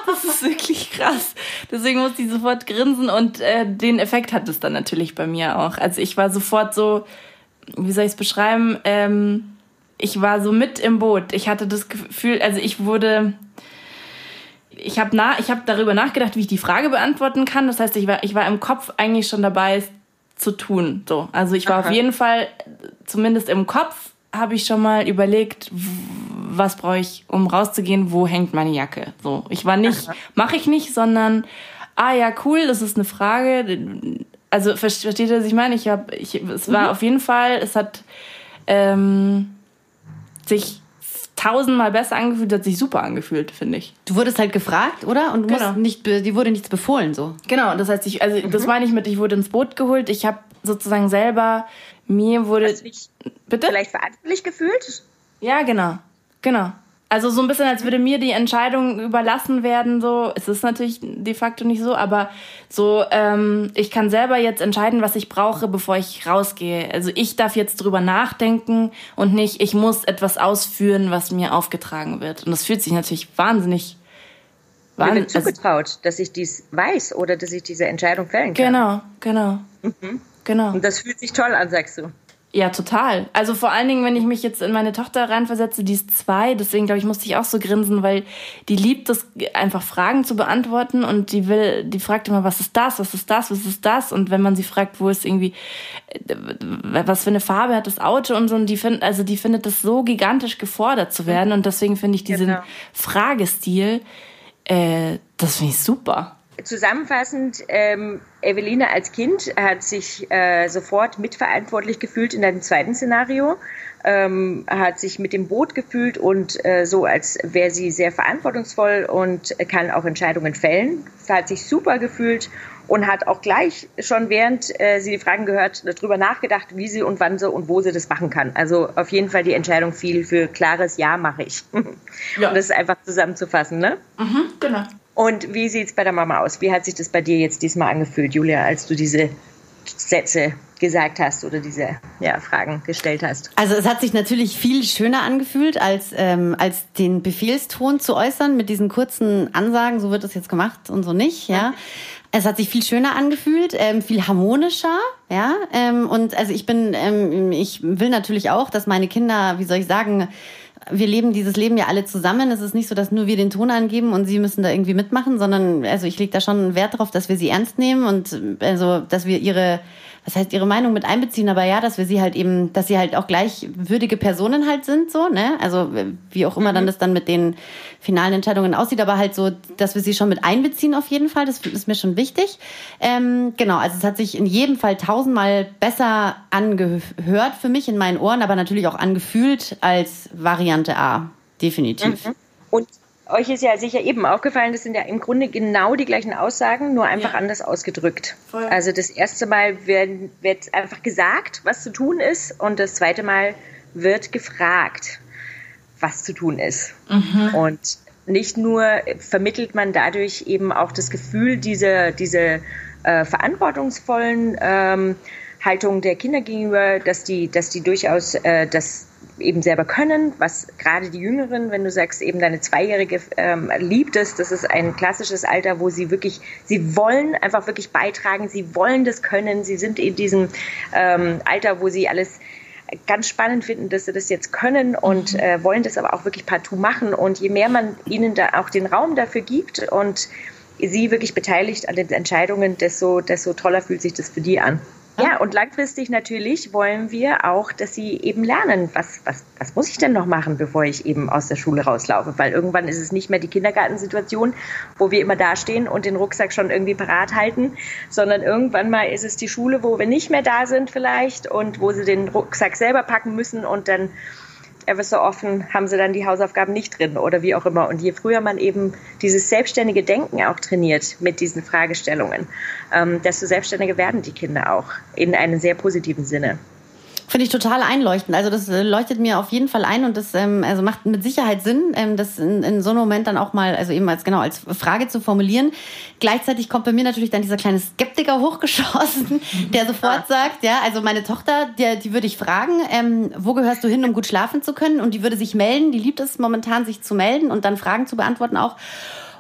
Das ist wirklich krass. Deswegen musste ich sofort grinsen und äh, den Effekt hat es dann natürlich bei mir auch. Also ich war sofort so, wie soll ich es beschreiben? Ähm, ich war so mit im Boot. Ich hatte das Gefühl, also ich wurde, ich habe na, ich habe darüber nachgedacht, wie ich die Frage beantworten kann. Das heißt, ich war, ich war im Kopf eigentlich schon dabei, es zu tun. So, also ich war Aha. auf jeden Fall, zumindest im Kopf, habe ich schon mal überlegt, was brauche ich, um rauszugehen, wo hängt meine Jacke. So, ich war nicht, mache ich nicht, sondern ah ja cool, das ist eine Frage. Also versteht ihr, was ich meine? Ich habe, ich, es war mhm. auf jeden Fall, es hat ähm, sich tausendmal besser angefühlt, hat sich super angefühlt, finde ich. Du wurdest halt gefragt, oder? Und du genau. nicht, dir wurde nichts befohlen, so. Genau, das heißt, ich, also mhm. das meine ich mit, ich wurde ins Boot geholt. Ich habe sozusagen selber mir wurde. Hast du dich bitte vielleicht verantwortlich gefühlt? Ja, genau, genau. Also so ein bisschen, als würde mir die Entscheidung überlassen werden. So, es ist natürlich de facto nicht so, aber so, ähm, ich kann selber jetzt entscheiden, was ich brauche, bevor ich rausgehe. Also ich darf jetzt drüber nachdenken und nicht, ich muss etwas ausführen, was mir aufgetragen wird. Und das fühlt sich natürlich wahnsinnig. wahnsinnig Mir wird zugetraut, dass ich dies weiß oder dass ich diese Entscheidung fällen kann. Genau, genau. Mhm. Genau. Und das fühlt sich toll an, sagst du. Ja, total. Also vor allen Dingen, wenn ich mich jetzt in meine Tochter reinversetze, die ist zwei, deswegen glaube ich, musste ich auch so grinsen, weil die liebt es, einfach Fragen zu beantworten und die will, die fragt immer, was ist das, was ist das, was ist das? Und wenn man sie fragt, wo ist irgendwie, äh, was für eine Farbe hat das Auto und so, und die findet, also die findet das so gigantisch gefordert zu werden und deswegen finde ich diesen genau. Fragestil, äh, das finde ich super. Zusammenfassend, ähm, Eveline als Kind hat sich äh, sofort mitverantwortlich gefühlt in einem zweiten Szenario, ähm, hat sich mit dem Boot gefühlt und äh, so, als wäre sie sehr verantwortungsvoll und kann auch Entscheidungen fällen. Hat sich super gefühlt und hat auch gleich schon während äh, sie die Fragen gehört, darüber nachgedacht, wie sie und wann sie und wo sie das machen kann. Also auf jeden Fall die Entscheidung fiel für klares Ja mache ich. Ja. Und das ist einfach zusammenzufassen, ne? Mhm, genau. Und wie sieht es bei der Mama aus? Wie hat sich das bei dir jetzt diesmal angefühlt, Julia, als du diese Sätze gesagt hast oder diese ja, Fragen gestellt hast? Also es hat sich natürlich viel schöner angefühlt, als, ähm, als den Befehlston zu äußern mit diesen kurzen Ansagen, so wird es jetzt gemacht und so nicht, ja. Es hat sich viel schöner angefühlt, ähm, viel harmonischer, ja. Ähm, und also ich bin, ähm, ich will natürlich auch, dass meine Kinder, wie soll ich sagen, wir leben dieses Leben ja alle zusammen. Es ist nicht so, dass nur wir den Ton angeben und sie müssen da irgendwie mitmachen, sondern also ich lege da schon Wert darauf, dass wir sie ernst nehmen und also dass wir ihre was heißt ihre Meinung mit einbeziehen, aber ja, dass wir sie halt eben, dass sie halt auch gleichwürdige Personen halt sind, so, ne? Also wie auch immer mhm. dann das dann mit den finalen Entscheidungen aussieht, aber halt so, dass wir sie schon mit einbeziehen auf jeden Fall, das ist mir schon wichtig. Ähm, genau, also es hat sich in jedem Fall tausendmal besser angehört für mich in meinen Ohren, aber natürlich auch angefühlt als Variante A, definitiv. Mhm. Und euch ist ja sicher eben aufgefallen, das sind ja im Grunde genau die gleichen Aussagen, nur einfach ja. anders ausgedrückt. Voll. Also das erste Mal wird, wird einfach gesagt, was zu tun ist, und das zweite Mal wird gefragt, was zu tun ist. Mhm. Und nicht nur vermittelt man dadurch eben auch das Gefühl, diese, diese äh, verantwortungsvollen ähm, Haltung der Kinder gegenüber, dass die, dass die durchaus äh, das eben selber können, was gerade die Jüngeren, wenn du sagst, eben deine Zweijährige ähm, liebt es, das ist ein klassisches Alter, wo sie wirklich, sie wollen einfach wirklich beitragen, sie wollen das können, sie sind in diesem ähm, Alter, wo sie alles ganz spannend finden, dass sie das jetzt können und mhm. äh, wollen das aber auch wirklich partout machen. Und je mehr man ihnen da auch den Raum dafür gibt und sie wirklich beteiligt an den Entscheidungen, desto, desto toller fühlt sich das für die an. Ja, und langfristig natürlich wollen wir auch, dass sie eben lernen, was, was, was muss ich denn noch machen, bevor ich eben aus der Schule rauslaufe? Weil irgendwann ist es nicht mehr die Kindergartensituation, wo wir immer dastehen und den Rucksack schon irgendwie parat halten, sondern irgendwann mal ist es die Schule, wo wir nicht mehr da sind vielleicht und wo sie den Rucksack selber packen müssen und dann ever so offen haben sie dann die Hausaufgaben nicht drin oder wie auch immer. Und je früher man eben dieses selbstständige Denken auch trainiert mit diesen Fragestellungen, ähm, desto selbstständiger werden die Kinder auch in einem sehr positiven Sinne. Finde ich total einleuchtend. Also das äh, leuchtet mir auf jeden Fall ein und das ähm, also macht mit Sicherheit Sinn, ähm, das in, in so einem Moment dann auch mal, also eben als genau als Frage zu formulieren. Gleichzeitig kommt bei mir natürlich dann dieser kleine Skeptiker hochgeschossen, der sofort sagt, ja, also meine Tochter, der, die würde ich fragen, ähm, wo gehörst du hin, um gut schlafen zu können? Und die würde sich melden, die liebt es momentan, sich zu melden und dann Fragen zu beantworten auch.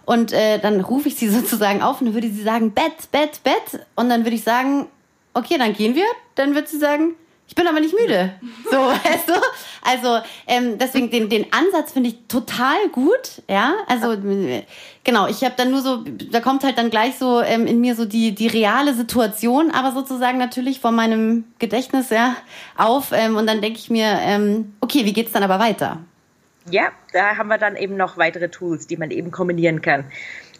Und äh, dann rufe ich sie sozusagen auf und dann würde sie sagen, Bett, Bett, Bett. Und dann würde ich sagen, okay, dann gehen wir. Dann wird sie sagen, ich bin aber nicht müde. So, weißt du? Also ähm, deswegen den, den Ansatz finde ich total gut. Ja, also genau. Ich habe dann nur so, da kommt halt dann gleich so ähm, in mir so die die reale Situation, aber sozusagen natürlich vor meinem Gedächtnis ja auf. Ähm, und dann denke ich mir, ähm, okay, wie geht's dann aber weiter? Ja, da haben wir dann eben noch weitere Tools, die man eben kombinieren kann.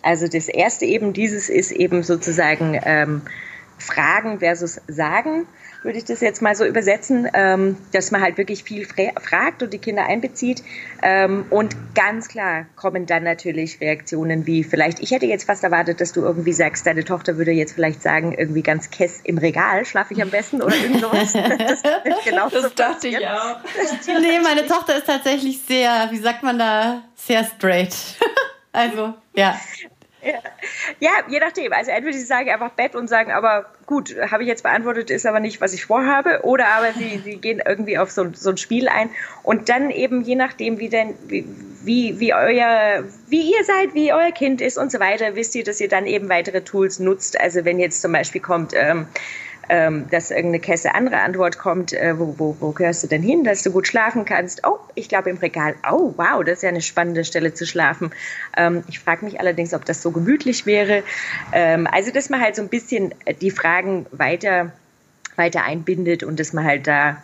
Also das erste eben dieses ist eben sozusagen ähm, Fragen versus Sagen würde ich das jetzt mal so übersetzen, ähm, dass man halt wirklich viel fragt und die Kinder einbezieht. Ähm, und ganz klar kommen dann natürlich Reaktionen wie vielleicht, ich hätte jetzt fast erwartet, dass du irgendwie sagst, deine Tochter würde jetzt vielleicht sagen, irgendwie ganz kess im Regal schlafe ich am besten oder irgend sowas. Das, genau das so dachte ich auch. nee, meine Tochter ist tatsächlich sehr, wie sagt man da, sehr straight. also, ja. Ja. je nachdem. Also entweder sie sagen einfach Bett und sagen, aber gut, habe ich jetzt beantwortet, ist aber nicht, was ich vorhabe. Oder aber sie, sie gehen irgendwie auf so, so ein Spiel ein. Und dann eben je nachdem, wie denn, wie, wie, wie euer, wie ihr seid, wie euer Kind ist und so weiter, wisst ihr, dass ihr dann eben weitere Tools nutzt. Also wenn jetzt zum Beispiel kommt, ähm, ähm, dass irgendeine Kesse andere Antwort kommt, äh, wo, wo, wo gehörst du denn hin, dass du gut schlafen kannst? Oh, ich glaube im Regal. Oh, wow, das ist ja eine spannende Stelle zu schlafen. Ähm, ich frage mich allerdings, ob das so gemütlich wäre. Ähm, also, dass man halt so ein bisschen die Fragen weiter, weiter einbindet und dass man halt da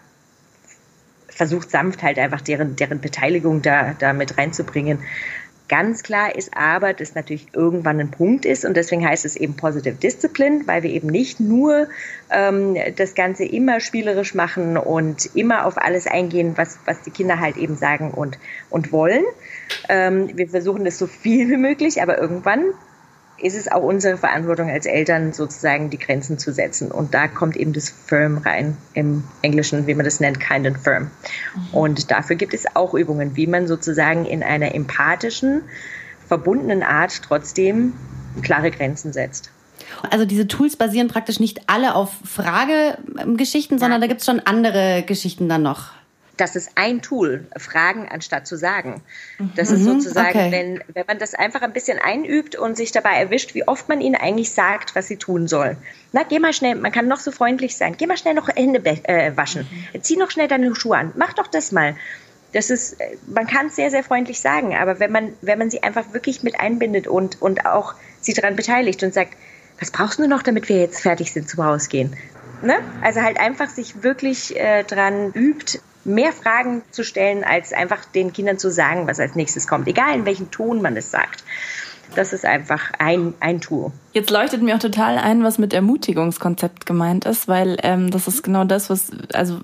versucht sanft halt einfach deren, deren Beteiligung da, da mit reinzubringen. Ganz klar ist aber, dass natürlich irgendwann ein Punkt ist und deswegen heißt es eben Positive Discipline, weil wir eben nicht nur ähm, das Ganze immer spielerisch machen und immer auf alles eingehen, was, was die Kinder halt eben sagen und, und wollen. Ähm, wir versuchen das so viel wie möglich, aber irgendwann ist es auch unsere Verantwortung als Eltern, sozusagen die Grenzen zu setzen. Und da kommt eben das Firm rein, im Englischen, wie man das nennt, kind and firm. Mhm. Und dafür gibt es auch Übungen, wie man sozusagen in einer empathischen, verbundenen Art trotzdem klare Grenzen setzt. Also diese Tools basieren praktisch nicht alle auf Fragegeschichten, sondern da gibt es schon andere Geschichten dann noch das ist ein Tool, Fragen anstatt zu sagen. Das ist mhm. sozusagen, okay. wenn, wenn man das einfach ein bisschen einübt und sich dabei erwischt, wie oft man ihnen eigentlich sagt, was sie tun sollen. Na, geh mal schnell, man kann noch so freundlich sein, geh mal schnell noch Hände äh, waschen, mhm. zieh noch schnell deine Schuhe an, mach doch das mal. Das ist, man kann es sehr, sehr freundlich sagen, aber wenn man, wenn man sie einfach wirklich mit einbindet und, und auch sie daran beteiligt und sagt, was brauchst du noch, damit wir jetzt fertig sind zum Rausgehen? Ne? Also halt einfach sich wirklich äh, dran übt, mehr Fragen zu stellen, als einfach den Kindern zu sagen, was als nächstes kommt, egal in welchem Ton man es sagt. Das ist einfach ein, ein Tool. Jetzt leuchtet mir auch total ein, was mit Ermutigungskonzept gemeint ist, weil ähm, das ist genau das, was, also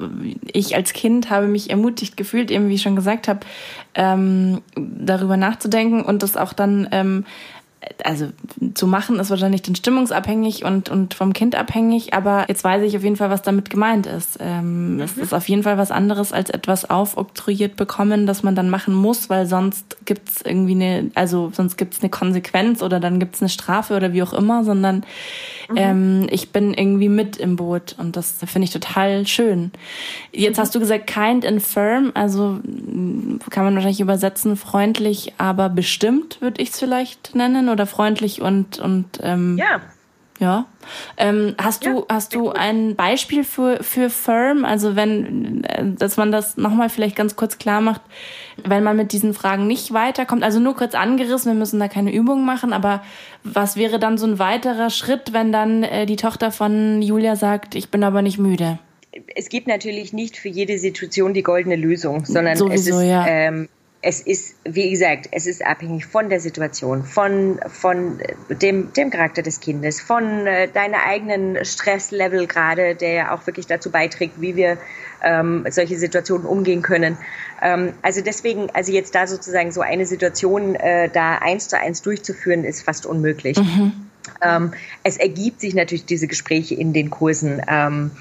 ich als Kind habe mich ermutigt gefühlt, eben wie ich schon gesagt habe, ähm, darüber nachzudenken und das auch dann ähm, also zu machen ist wahrscheinlich dann stimmungsabhängig und, und vom Kind abhängig, aber jetzt weiß ich auf jeden Fall, was damit gemeint ist. Ähm, mhm. Es ist auf jeden Fall was anderes als etwas aufoktroyiert bekommen, das man dann machen muss, weil sonst gibt's irgendwie eine, also sonst gibt's eine Konsequenz oder dann gibt's eine Strafe oder wie auch immer, sondern mhm. ähm, ich bin irgendwie mit im Boot und das finde ich total schön. Jetzt mhm. hast du gesagt kind and firm, also kann man wahrscheinlich übersetzen freundlich, aber bestimmt würde ich es vielleicht nennen oder freundlich und und ähm, ja. Ja. Ähm, hast du hast du ein Beispiel für für firm? Also wenn, äh, dass man das nochmal vielleicht ganz kurz klar macht, wenn man mit diesen Fragen nicht weiterkommt. Also nur kurz angerissen, wir müssen da keine Übung machen. Aber was wäre dann so ein weiterer Schritt, wenn dann äh, die Tochter von Julia sagt, ich bin aber nicht müde? Es gibt natürlich nicht für jede Situation die goldene Lösung, sondern Sowieso, es ist ja. ähm, es ist, wie gesagt, es ist abhängig von der Situation, von, von dem, dem Charakter des Kindes, von äh, deiner eigenen Stresslevel gerade, der ja auch wirklich dazu beiträgt, wie wir ähm, solche Situationen umgehen können. Ähm, also deswegen, also jetzt da sozusagen so eine Situation äh, da eins zu eins durchzuführen, ist fast unmöglich. Mhm. Ähm, es ergibt sich natürlich diese Gespräche in den Kursen. Ähm,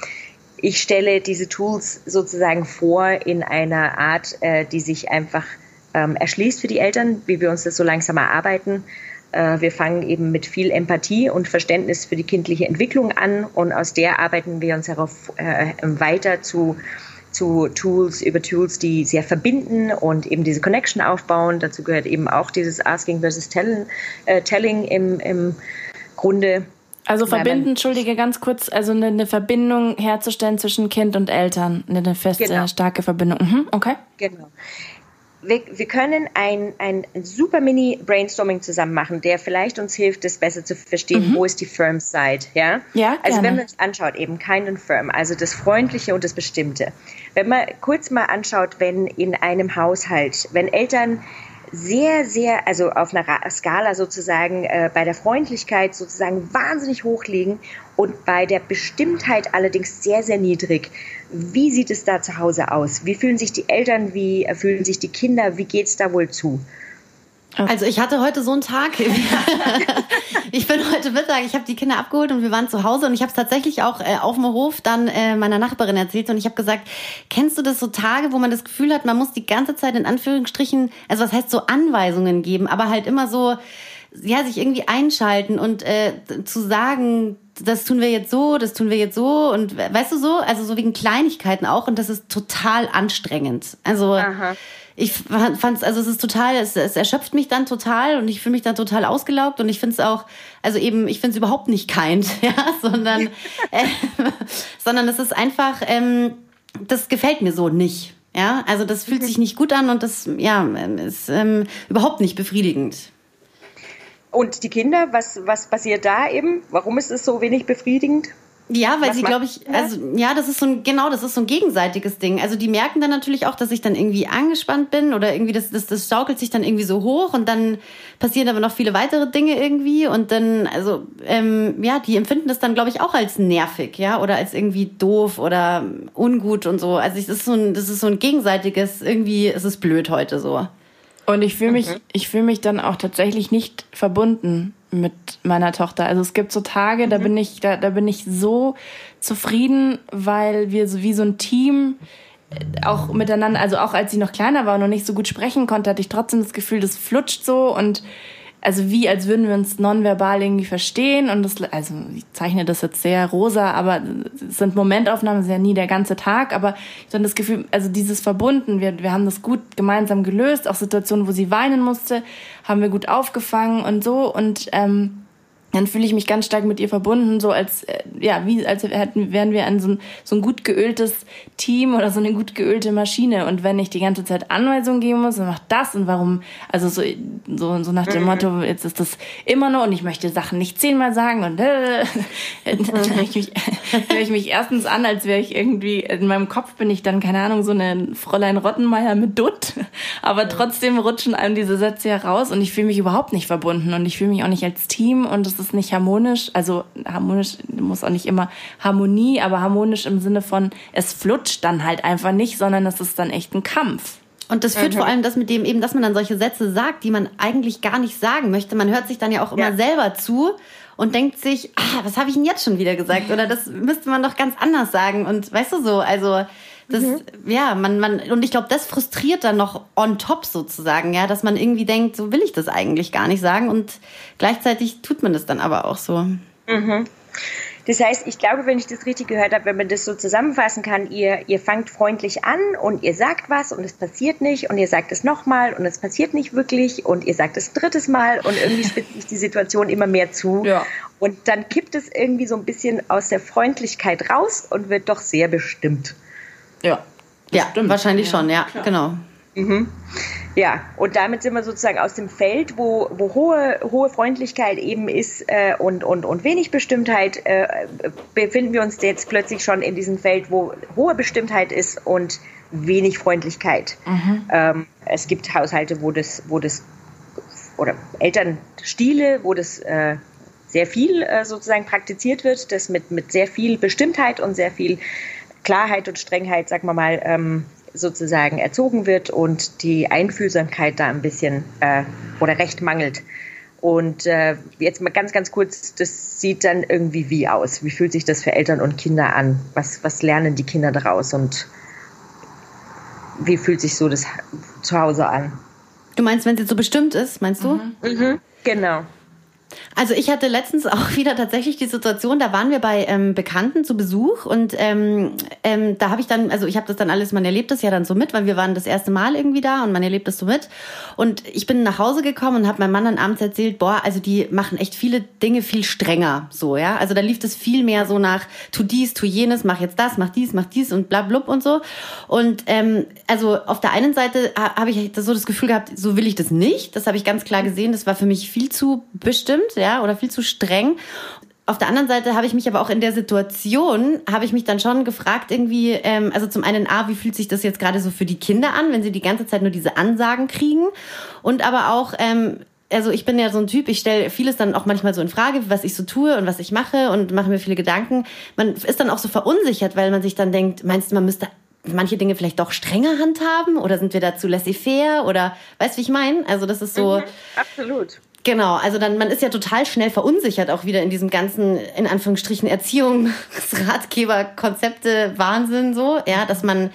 ich stelle diese Tools sozusagen vor in einer Art, äh, die sich einfach ähm, erschließt für die Eltern, wie wir uns das so langsam erarbeiten. Äh, wir fangen eben mit viel Empathie und Verständnis für die kindliche Entwicklung an und aus der arbeiten wir uns darauf äh, weiter zu zu Tools, über Tools, die sehr verbinden und eben diese Connection aufbauen. Dazu gehört eben auch dieses Asking versus Telling, äh, Telling im, im Grunde. Also verbinden, entschuldige ganz kurz, also eine, eine, Verbindung herzustellen zwischen Kind und Eltern, eine feste, genau. starke Verbindung. Mhm, okay. Genau wir, wir können ein, ein super Mini-Brainstorming zusammen machen, der vielleicht uns hilft, das besser zu verstehen, mhm. wo ist die Firm-Side, ja? Ja, Also gerne. wenn man sich anschaut, eben kind und firm, also das Freundliche und das Bestimmte. Wenn man kurz mal anschaut, wenn in einem Haushalt, wenn Eltern sehr, sehr, also auf einer Skala sozusagen äh, bei der Freundlichkeit sozusagen wahnsinnig hoch liegen und bei der Bestimmtheit allerdings sehr, sehr niedrig. Wie sieht es da zu Hause aus? Wie fühlen sich die Eltern? Wie fühlen sich die Kinder? Wie geht es da wohl zu? Also ich hatte heute so einen Tag. ich bin heute Mittag, ich habe die Kinder abgeholt und wir waren zu Hause und ich habe es tatsächlich auch äh, auf dem Hof dann äh, meiner Nachbarin erzählt und ich habe gesagt, kennst du das so Tage, wo man das Gefühl hat, man muss die ganze Zeit in Anführungsstrichen, also was heißt so Anweisungen geben, aber halt immer so, ja, sich irgendwie einschalten und äh, zu sagen, das tun wir jetzt so, das tun wir jetzt so und weißt du so, also so wegen Kleinigkeiten auch und das ist total anstrengend. Also Aha ich fand es, also es ist total, es, es erschöpft mich dann total und ich fühle mich dann total ausgelaugt und ich finde es auch, also eben, ich finde es überhaupt nicht kind, ja, sondern, äh, sondern es ist einfach, ähm, das gefällt mir so nicht. Ja, also das fühlt sich nicht gut an und das, ja, ist ähm, überhaupt nicht befriedigend. Und die Kinder, was, was passiert da eben? Warum ist es so wenig befriedigend? Ja, weil Was sie, glaube ich, also ja, das ist so ein, genau, das ist so ein gegenseitiges Ding. Also die merken dann natürlich auch, dass ich dann irgendwie angespannt bin oder irgendwie das, das, das schaukelt sich dann irgendwie so hoch und dann passieren aber noch viele weitere Dinge irgendwie und dann, also ähm, ja, die empfinden das dann, glaube ich, auch als nervig, ja, oder als irgendwie doof oder ungut und so. Also das ist so ein, das ist so ein gegenseitiges, irgendwie ist es blöd heute so. Und ich fühle mich, ich fühle mich dann auch tatsächlich nicht verbunden mit meiner Tochter. Also es gibt so Tage, mhm. da bin ich, da, da bin ich so zufrieden, weil wir so wie so ein Team auch miteinander, also auch als sie noch kleiner war und noch nicht so gut sprechen konnte, hatte ich trotzdem das Gefühl, das flutscht so und also wie, als würden wir uns nonverbal irgendwie verstehen und das, also ich zeichne das jetzt sehr rosa, aber es sind Momentaufnahmen, es ist ja nie der ganze Tag, aber ich habe das Gefühl, also dieses Verbunden, wir, wir haben das gut gemeinsam gelöst, auch Situationen, wo sie weinen musste, haben wir gut aufgefangen und so und ähm, dann fühle ich mich ganz stark mit ihr verbunden, so als äh, ja, wie als hätten wären wir ein so, ein so ein gut geöltes Team oder so eine gut geölte Maschine. Und wenn ich die ganze Zeit Anweisungen geben muss, dann macht das. Und warum also so so, so nach dem mhm. Motto, jetzt ist das immer noch und ich möchte Sachen nicht zehnmal sagen und äh, dann höre ich, mich, höre ich mich erstens an, als wäre ich irgendwie in meinem Kopf bin ich dann keine Ahnung so eine Fräulein Rottenmeier mit Dutt, aber trotzdem rutschen einem diese Sätze heraus und ich fühle mich überhaupt nicht verbunden und ich fühle mich auch nicht als Team und es ist nicht harmonisch. Also harmonisch muss auch nicht immer Harmonie, aber harmonisch im Sinne von, es flutscht dann halt einfach nicht, sondern es ist dann echt ein Kampf. Und das führt mhm. vor allem das mit dem eben, dass man dann solche Sätze sagt, die man eigentlich gar nicht sagen möchte. Man hört sich dann ja auch immer ja. selber zu und denkt sich, ah, was habe ich denn jetzt schon wieder gesagt? Oder das müsste man doch ganz anders sagen. Und weißt du so, also das, mhm. ja, man, man, und ich glaube, das frustriert dann noch on top sozusagen, ja, dass man irgendwie denkt, so will ich das eigentlich gar nicht sagen und gleichzeitig tut man das dann aber auch so. Mhm. Das heißt, ich glaube, wenn ich das richtig gehört habe, wenn man das so zusammenfassen kann, ihr, ihr fangt freundlich an und ihr sagt was und es passiert nicht und ihr sagt es nochmal und es passiert nicht wirklich und ihr sagt es ein drittes Mal und irgendwie spitzt sich die Situation immer mehr zu. Ja. Und dann kippt es irgendwie so ein bisschen aus der Freundlichkeit raus und wird doch sehr bestimmt. Ja. Ja, stimmt. wahrscheinlich ja, schon, ja, klar. genau. Mhm. Ja, und damit sind wir sozusagen aus dem Feld, wo, wo hohe, hohe Freundlichkeit eben ist äh, und, und, und wenig Bestimmtheit, äh, befinden wir uns jetzt plötzlich schon in diesem Feld, wo hohe Bestimmtheit ist und wenig Freundlichkeit. Mhm. Ähm, es gibt Haushalte, wo das, wo das oder Elternstile, wo das äh, sehr viel äh, sozusagen praktiziert wird, das mit, mit sehr viel Bestimmtheit und sehr viel Klarheit und Strengheit, sagen wir mal, ähm, sozusagen erzogen wird und die Einfühlsamkeit da ein bisschen äh, oder recht mangelt. Und äh, jetzt mal ganz, ganz kurz, das sieht dann irgendwie wie aus? Wie fühlt sich das für Eltern und Kinder an? Was, was lernen die Kinder daraus und wie fühlt sich so das zu Hause an? Du meinst, wenn es jetzt so bestimmt ist, meinst du? Mhm. Mhm, genau. Also ich hatte letztens auch wieder tatsächlich die Situation, da waren wir bei ähm, Bekannten zu Besuch und ähm, ähm, da habe ich dann, also ich habe das dann alles, man erlebt das ja dann so mit, weil wir waren das erste Mal irgendwie da und man erlebt das so mit. Und ich bin nach Hause gekommen und habe meinem Mann dann abends erzählt, boah, also die machen echt viele Dinge viel strenger, so ja. Also da lief das viel mehr so nach, tu dies, tu jenes, mach jetzt das, mach dies, mach dies und bla blub und so. Und ähm, also auf der einen Seite habe ich so das Gefühl gehabt, so will ich das nicht. Das habe ich ganz klar gesehen. Das war für mich viel zu bestimmt bestimmt, ja, oder viel zu streng. Auf der anderen Seite habe ich mich aber auch in der Situation, habe ich mich dann schon gefragt, irgendwie, ähm, also zum einen, A, wie fühlt sich das jetzt gerade so für die Kinder an, wenn sie die ganze Zeit nur diese Ansagen kriegen? Und aber auch, ähm, also ich bin ja so ein Typ, ich stelle vieles dann auch manchmal so in Frage, was ich so tue und was ich mache und mache mir viele Gedanken. Man ist dann auch so verunsichert, weil man sich dann denkt, meinst du, man müsste manche Dinge vielleicht doch strenger handhaben oder sind wir dazu laissez-faire oder weißt du, wie ich meine? Also das ist so. Mhm, absolut. Genau, also dann man ist ja total schnell verunsichert auch wieder in diesem ganzen in Anführungsstrichen Erziehungsratgeber Konzepte Wahnsinn so, ja, dass man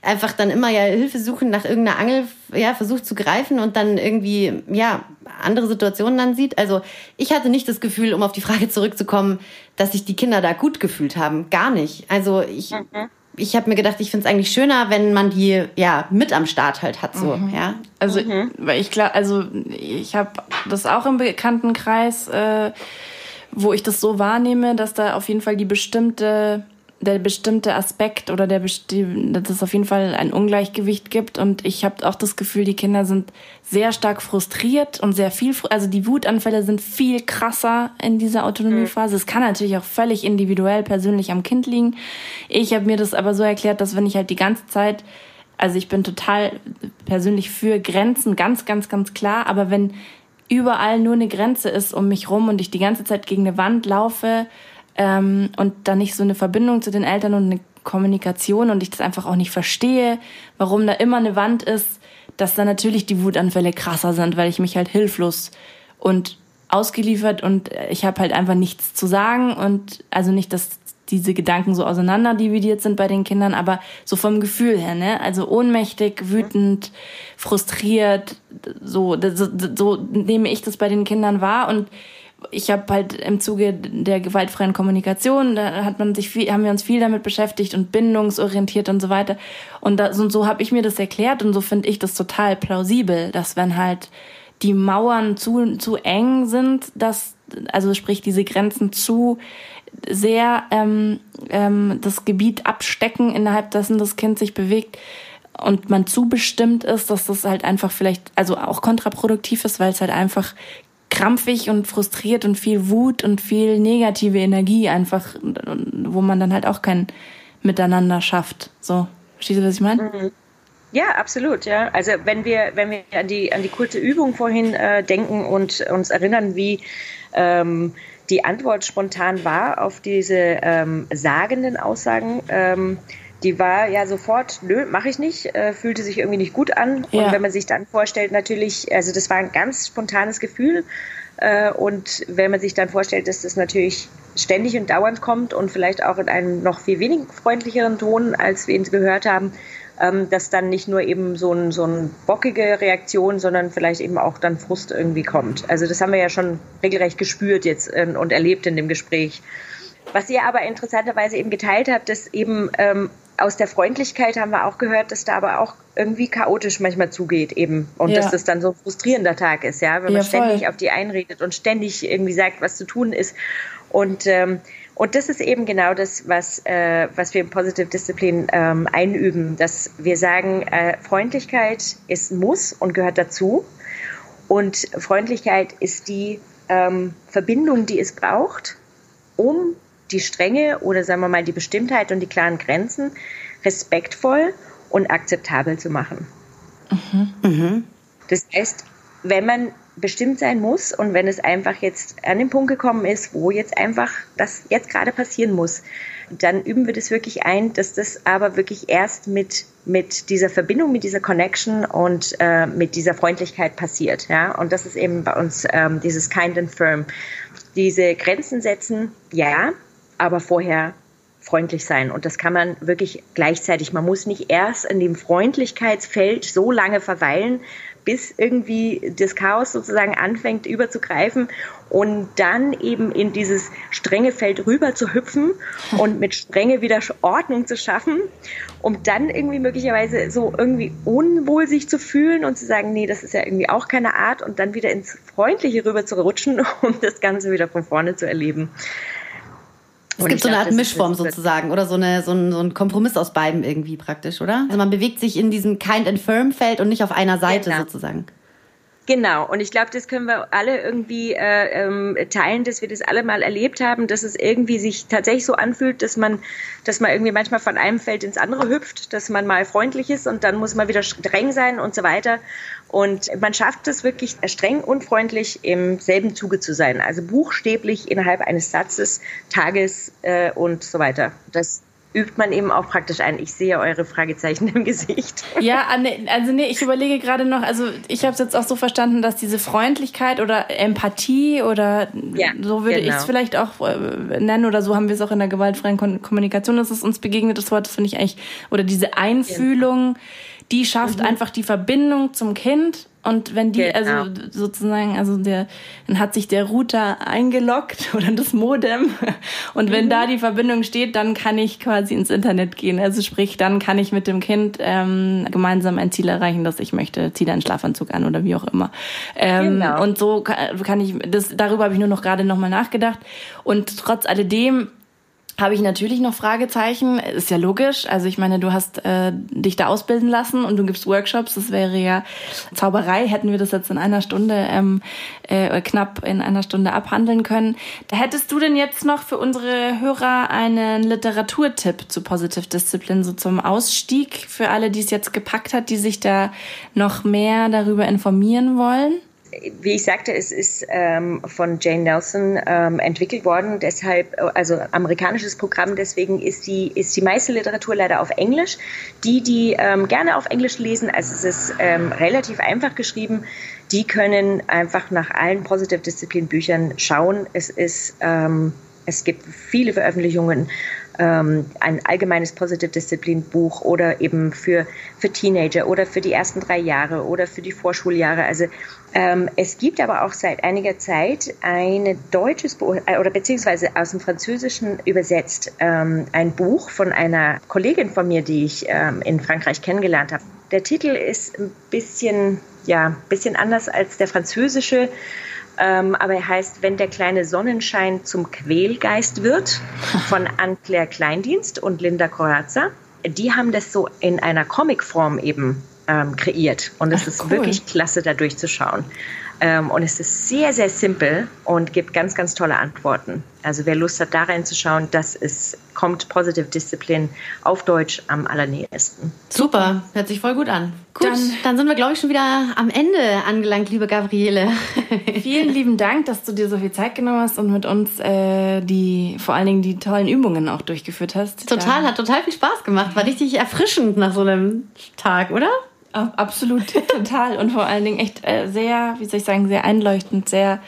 einfach dann immer ja Hilfe suchen nach irgendeiner Angel ja versucht zu greifen und dann irgendwie ja andere Situationen dann sieht. Also ich hatte nicht das Gefühl, um auf die Frage zurückzukommen, dass sich die Kinder da gut gefühlt haben, gar nicht. Also ich mhm ich habe mir gedacht, ich finde es eigentlich schöner, wenn man die ja mit am Start halt hat so, mhm. ja. Also mhm. weil ich glaube, also ich habe das auch im Bekanntenkreis, äh, wo ich das so wahrnehme, dass da auf jeden Fall die bestimmte der bestimmte Aspekt oder der dass es auf jeden Fall ein Ungleichgewicht gibt und ich habe auch das Gefühl, die Kinder sind sehr stark frustriert und sehr viel, also die Wutanfälle sind viel krasser in dieser Autonomiephase. Es kann natürlich auch völlig individuell persönlich am Kind liegen. Ich habe mir das aber so erklärt, dass wenn ich halt die ganze Zeit also ich bin total persönlich für Grenzen, ganz, ganz, ganz klar. Aber wenn überall nur eine Grenze ist um mich rum und ich die ganze Zeit gegen eine Wand laufe ähm, und dann nicht so eine Verbindung zu den Eltern und eine Kommunikation und ich das einfach auch nicht verstehe, warum da immer eine Wand ist, dass dann natürlich die Wutanfälle krasser sind, weil ich mich halt hilflos und ausgeliefert und ich habe halt einfach nichts zu sagen und also nicht, dass diese Gedanken so auseinander dividiert sind bei den Kindern, aber so vom Gefühl her, ne? Also ohnmächtig, wütend, frustriert, so, so, so nehme ich das bei den Kindern wahr und ich habe halt im Zuge der gewaltfreien Kommunikation, da hat man sich viel, haben wir uns viel damit beschäftigt und bindungsorientiert und so weiter. Und, das, und so habe ich mir das erklärt und so finde ich das total plausibel, dass wenn halt die Mauern zu, zu eng sind, dass, also sprich diese Grenzen zu sehr ähm, ähm, das Gebiet abstecken, innerhalb dessen das Kind sich bewegt und man zu bestimmt ist, dass das halt einfach vielleicht, also auch kontraproduktiv ist, weil es halt einfach krampfig und frustriert und viel Wut und viel negative Energie einfach, wo man dann halt auch kein Miteinander schafft. So, verstehst du, was ich meine? Mhm. Ja, absolut, ja. Also wenn wir, wenn wir an die, an die kurze Übung vorhin äh, denken und uns erinnern, wie ähm, die Antwort spontan war auf diese ähm, sagenden Aussagen, ähm, die war ja sofort, nö, mache ich nicht, äh, fühlte sich irgendwie nicht gut an. Ja. Und wenn man sich dann vorstellt, natürlich, also das war ein ganz spontanes Gefühl. Äh, und wenn man sich dann vorstellt, dass das natürlich ständig und dauernd kommt und vielleicht auch in einem noch viel weniger freundlicheren Ton, als wir ihn gehört haben, ähm, dass dann nicht nur eben so ein, so ein bockige Reaktion, sondern vielleicht eben auch dann Frust irgendwie kommt. Also das haben wir ja schon regelrecht gespürt jetzt äh, und erlebt in dem Gespräch. Was ihr aber interessanterweise eben geteilt habt, dass eben ähm, aus der Freundlichkeit haben wir auch gehört, dass da aber auch irgendwie chaotisch manchmal zugeht eben und ja. dass das dann so ein frustrierender Tag ist, ja, wenn man ja, ständig auf die einredet und ständig irgendwie sagt, was zu tun ist und ähm, und das ist eben genau das, was, äh, was wir im Positive Discipline ähm, einüben, dass wir sagen, äh, Freundlichkeit ist Muss und gehört dazu. Und Freundlichkeit ist die ähm, Verbindung, die es braucht, um die Strenge oder sagen wir mal die Bestimmtheit und die klaren Grenzen respektvoll und akzeptabel zu machen. Mhm. Mhm. Das heißt, wenn man bestimmt sein muss und wenn es einfach jetzt an den Punkt gekommen ist, wo jetzt einfach das jetzt gerade passieren muss, dann üben wir das wirklich ein, dass das aber wirklich erst mit, mit dieser Verbindung, mit dieser Connection und äh, mit dieser Freundlichkeit passiert. Ja? Und das ist eben bei uns ähm, dieses Kind and Firm. Diese Grenzen setzen, ja, aber vorher freundlich sein. Und das kann man wirklich gleichzeitig. Man muss nicht erst in dem Freundlichkeitsfeld so lange verweilen, bis irgendwie das Chaos sozusagen anfängt überzugreifen und dann eben in dieses strenge Feld rüber zu hüpfen und mit Strenge wieder Ordnung zu schaffen, um dann irgendwie möglicherweise so irgendwie unwohl sich zu fühlen und zu sagen, nee, das ist ja irgendwie auch keine Art und dann wieder ins Freundliche rüber zu rutschen, um das Ganze wieder von vorne zu erleben. Es gibt so eine Art Mischform sozusagen oder so, eine, so, ein, so ein Kompromiss aus beiden irgendwie praktisch, oder? Also man bewegt sich in diesem Kind and Firm Feld und nicht auf einer Seite genau. sozusagen. Genau, und ich glaube, das können wir alle irgendwie äh, ähm, teilen, dass wir das alle mal erlebt haben, dass es irgendwie sich tatsächlich so anfühlt, dass man, dass man irgendwie manchmal von einem Feld ins andere hüpft, dass man mal freundlich ist und dann muss man wieder streng sein und so weiter. Und man schafft es wirklich streng und freundlich im selben Zuge zu sein, also buchstäblich innerhalb eines Satzes, Tages äh, und so weiter. Das übt man eben auch praktisch ein. Ich sehe eure Fragezeichen im Gesicht. Ja, also nee, ich überlege gerade noch, also ich habe es jetzt auch so verstanden, dass diese Freundlichkeit oder Empathie oder ja, so würde genau. ich es vielleicht auch äh, nennen oder so haben wir es auch in der gewaltfreien Kommunikation, dass es uns begegnet, das Wort, finde ich eigentlich, oder diese Einfühlung. Ja die schafft mhm. einfach die Verbindung zum Kind und wenn die, also genau. also sozusagen, also der, dann hat sich der Router eingeloggt oder das Modem. Und wenn mhm. da die Verbindung steht, dann kann ich quasi ins Internet gehen. Also sprich, dann kann ich mit dem Kind ähm, gemeinsam ein Ziel erreichen, das ich möchte. Ziehe einen Schlafanzug an oder wie auch immer. Ähm, genau. Und so kann, kann ich, das, darüber habe ich nur noch gerade nochmal nachgedacht. Und trotz alledem habe ich natürlich noch Fragezeichen. Ist ja logisch. Also ich meine, du hast äh, dich da ausbilden lassen und du gibst Workshops. Das wäre ja Zauberei. Hätten wir das jetzt in einer Stunde ähm, äh, knapp in einer Stunde abhandeln können. Hättest du denn jetzt noch für unsere Hörer einen Literaturtipp zu Positive Discipline so zum Ausstieg für alle, die es jetzt gepackt hat, die sich da noch mehr darüber informieren wollen? Wie ich sagte, es ist ähm, von Jane Nelson ähm, entwickelt worden, deshalb, also amerikanisches Programm, deswegen ist die, ist die meiste Literatur leider auf Englisch. Die, die ähm, gerne auf Englisch lesen, also es ist ähm, relativ einfach geschrieben, die können einfach nach allen Positive Discipline Büchern schauen. Es ist ähm, Es gibt viele Veröffentlichungen ähm, ein allgemeines Positive Discipline Buch oder eben für, für Teenager oder für die ersten drei Jahre oder für die Vorschuljahre. Also es gibt aber auch seit einiger Zeit ein deutsches Buch äh, oder beziehungsweise aus dem Französischen übersetzt ähm, ein Buch von einer Kollegin von mir, die ich ähm, in Frankreich kennengelernt habe. Der Titel ist ein bisschen, ja, bisschen anders als der französische. Ähm, aber er heißt Wenn der kleine Sonnenschein zum Quälgeist wird von Anne-Claire Kleindienst und Linda Corazza. Die haben das so in einer Comicform eben ähm, kreiert und es ist cool. wirklich klasse, da durchzuschauen. Ähm, und es ist sehr, sehr simpel und gibt ganz, ganz tolle Antworten. Also wer Lust hat, da reinzuschauen, das ist, kommt Positive Discipline auf Deutsch am allernähesten. Super, hört sich voll gut an. Gut, dann, dann sind wir, glaube ich, schon wieder am Ende angelangt, liebe Gabriele. Vielen lieben Dank, dass du dir so viel Zeit genommen hast und mit uns äh, die, vor allen Dingen die tollen Übungen auch durchgeführt hast. Total, ja. hat total viel Spaß gemacht. War richtig erfrischend nach so einem Tag, oder? Absolut, total. Und vor allen Dingen echt äh, sehr, wie soll ich sagen, sehr einleuchtend, sehr,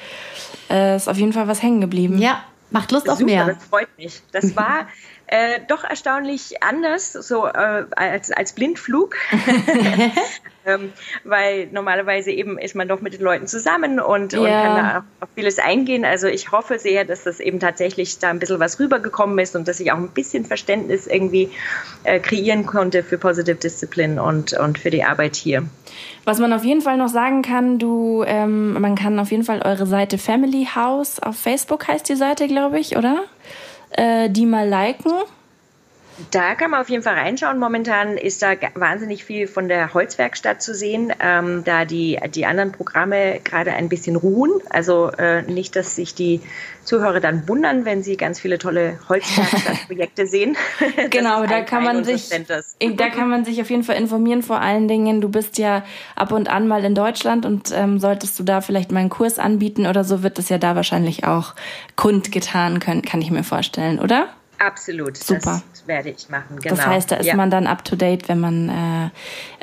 äh, ist auf jeden Fall was hängen geblieben. Ja, macht Lust auf Super, mehr. Das freut mich. Das war äh, doch erstaunlich anders, so äh, als, als Blindflug. ähm, weil normalerweise eben ist man doch mit den Leuten zusammen und, ja. und kann da auf vieles eingehen. Also ich hoffe sehr, dass das eben tatsächlich da ein bisschen was rübergekommen ist und dass ich auch ein bisschen Verständnis irgendwie äh, kreieren konnte für Positive Discipline und, und für die Arbeit hier. Was man auf jeden Fall noch sagen kann, du, ähm, man kann auf jeden Fall eure Seite Family House auf Facebook heißt die Seite, glaube ich, oder? Äh, die mal liken? Da kann man auf jeden Fall reinschauen. Momentan ist da wahnsinnig viel von der Holzwerkstatt zu sehen, ähm, da die, die anderen Programme gerade ein bisschen ruhen. Also äh, nicht, dass sich die Zuhörer dann wundern, wenn sie ganz viele tolle Holzwerkstattprojekte sehen. genau, da kann man sich, da kann man sich auf jeden Fall informieren. Vor allen Dingen, du bist ja ab und an mal in Deutschland und ähm, solltest du da vielleicht mal einen Kurs anbieten oder so, wird das ja da wahrscheinlich auch kundgetan können, kann ich mir vorstellen, oder? Absolut, Super. das werde ich machen. Genau. Das heißt, da ist ja. man dann up to date, wenn man äh,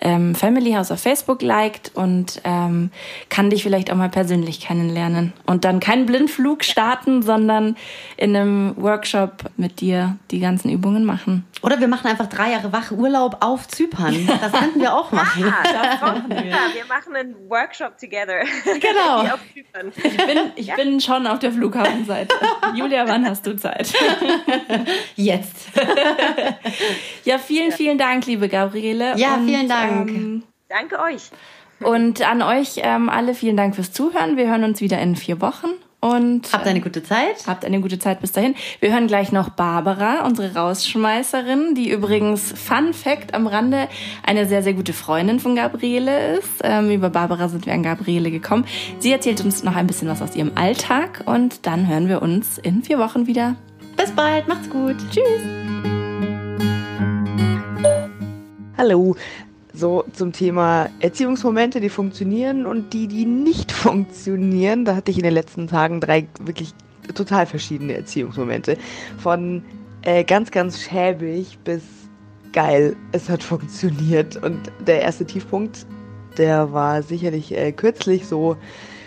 ähm, Family House auf Facebook liked und ähm, kann dich vielleicht auch mal persönlich kennenlernen und dann keinen Blindflug starten, sondern in einem Workshop mit dir die ganzen Übungen machen. Oder wir machen einfach drei Jahre wach Urlaub auf Zypern. Das könnten wir auch machen. Ah, machen wir. Ja, wir machen einen Workshop together. Genau. Ich bin, ich ja. bin schon auf der Flughafenseite. Julia, wann hast du Zeit? Jetzt. ja, vielen, vielen Dank, liebe Gabriele. Ja, und, vielen Dank. Ähm, Danke euch. Und an euch ähm, alle vielen Dank fürs Zuhören. Wir hören uns wieder in vier Wochen. Und habt eine gute Zeit. Habt eine gute Zeit bis dahin. Wir hören gleich noch Barbara, unsere Rausschmeißerin, die übrigens Fun Fact am Rande eine sehr, sehr gute Freundin von Gabriele ist. Ähm, über Barbara sind wir an Gabriele gekommen. Sie erzählt uns noch ein bisschen was aus ihrem Alltag und dann hören wir uns in vier Wochen wieder. Bis bald, macht's gut. Tschüss. Hallo. So zum Thema Erziehungsmomente, die funktionieren und die, die nicht funktionieren. Da hatte ich in den letzten Tagen drei wirklich total verschiedene Erziehungsmomente. Von äh, ganz, ganz schäbig bis geil, es hat funktioniert. Und der erste Tiefpunkt, der war sicherlich äh, kürzlich so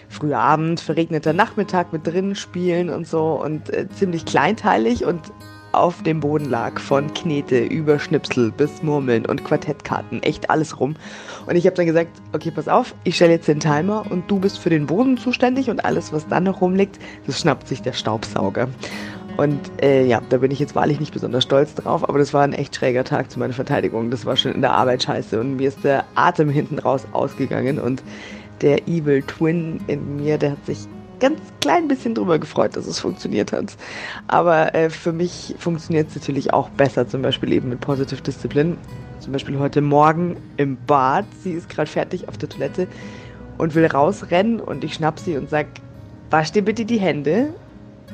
früher Abend, verregneter Nachmittag mit drinnen spielen und so und äh, ziemlich kleinteilig und auf dem Boden lag, von Knete über Schnipsel bis Murmeln und Quartettkarten, echt alles rum. Und ich habe dann gesagt, okay, pass auf, ich stelle jetzt den Timer und du bist für den Boden zuständig und alles, was dann noch rumliegt, das schnappt sich der Staubsauger. Und äh, ja, da bin ich jetzt wahrlich nicht besonders stolz drauf, aber das war ein echt schräger Tag zu meiner Verteidigung. Das war schon in der Arbeit scheiße und mir ist der Atem hinten raus ausgegangen und der Evil Twin in mir, der hat sich ganz klein bisschen drüber gefreut, dass es funktioniert hat. Aber äh, für mich funktioniert es natürlich auch besser, zum Beispiel eben mit Positive Discipline. Zum Beispiel heute Morgen im Bad. Sie ist gerade fertig auf der Toilette und will rausrennen und ich schnapp sie und sag, wasch dir bitte die Hände.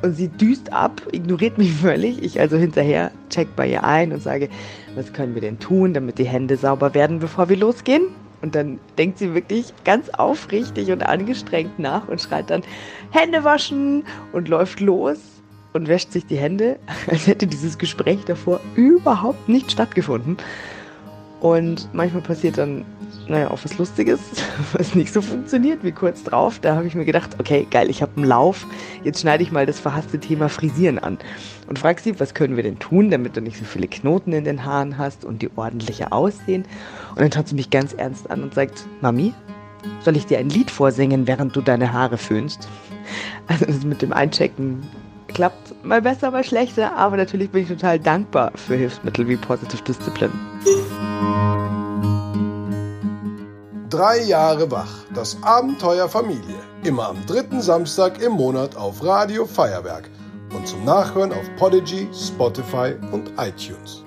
Und sie düst ab, ignoriert mich völlig. Ich also hinterher check bei ihr ein und sage, was können wir denn tun, damit die Hände sauber werden, bevor wir losgehen? Und dann denkt sie wirklich ganz aufrichtig und angestrengt nach und schreit dann Hände waschen und läuft los und wäscht sich die Hände, als hätte dieses Gespräch davor überhaupt nicht stattgefunden. Und manchmal passiert dann, naja, auch was Lustiges, was nicht so funktioniert wie kurz drauf. Da habe ich mir gedacht, okay, geil, ich habe einen Lauf. Jetzt schneide ich mal das verhasste Thema Frisieren an. Und frag sie, was können wir denn tun, damit du nicht so viele Knoten in den Haaren hast und die ordentlicher aussehen. Und dann schaut sie mich ganz ernst an und sagt, Mami, soll ich dir ein Lied vorsingen, während du deine Haare föhnst? Also das mit dem Einchecken klappt mal besser, mal schlechter, aber natürlich bin ich total dankbar für Hilfsmittel wie Positive Discipline. Drei Jahre wach, das Abenteuer Familie. Immer am dritten Samstag im Monat auf Radio Feuerwerk und zum Nachhören auf Podigy, Spotify und iTunes.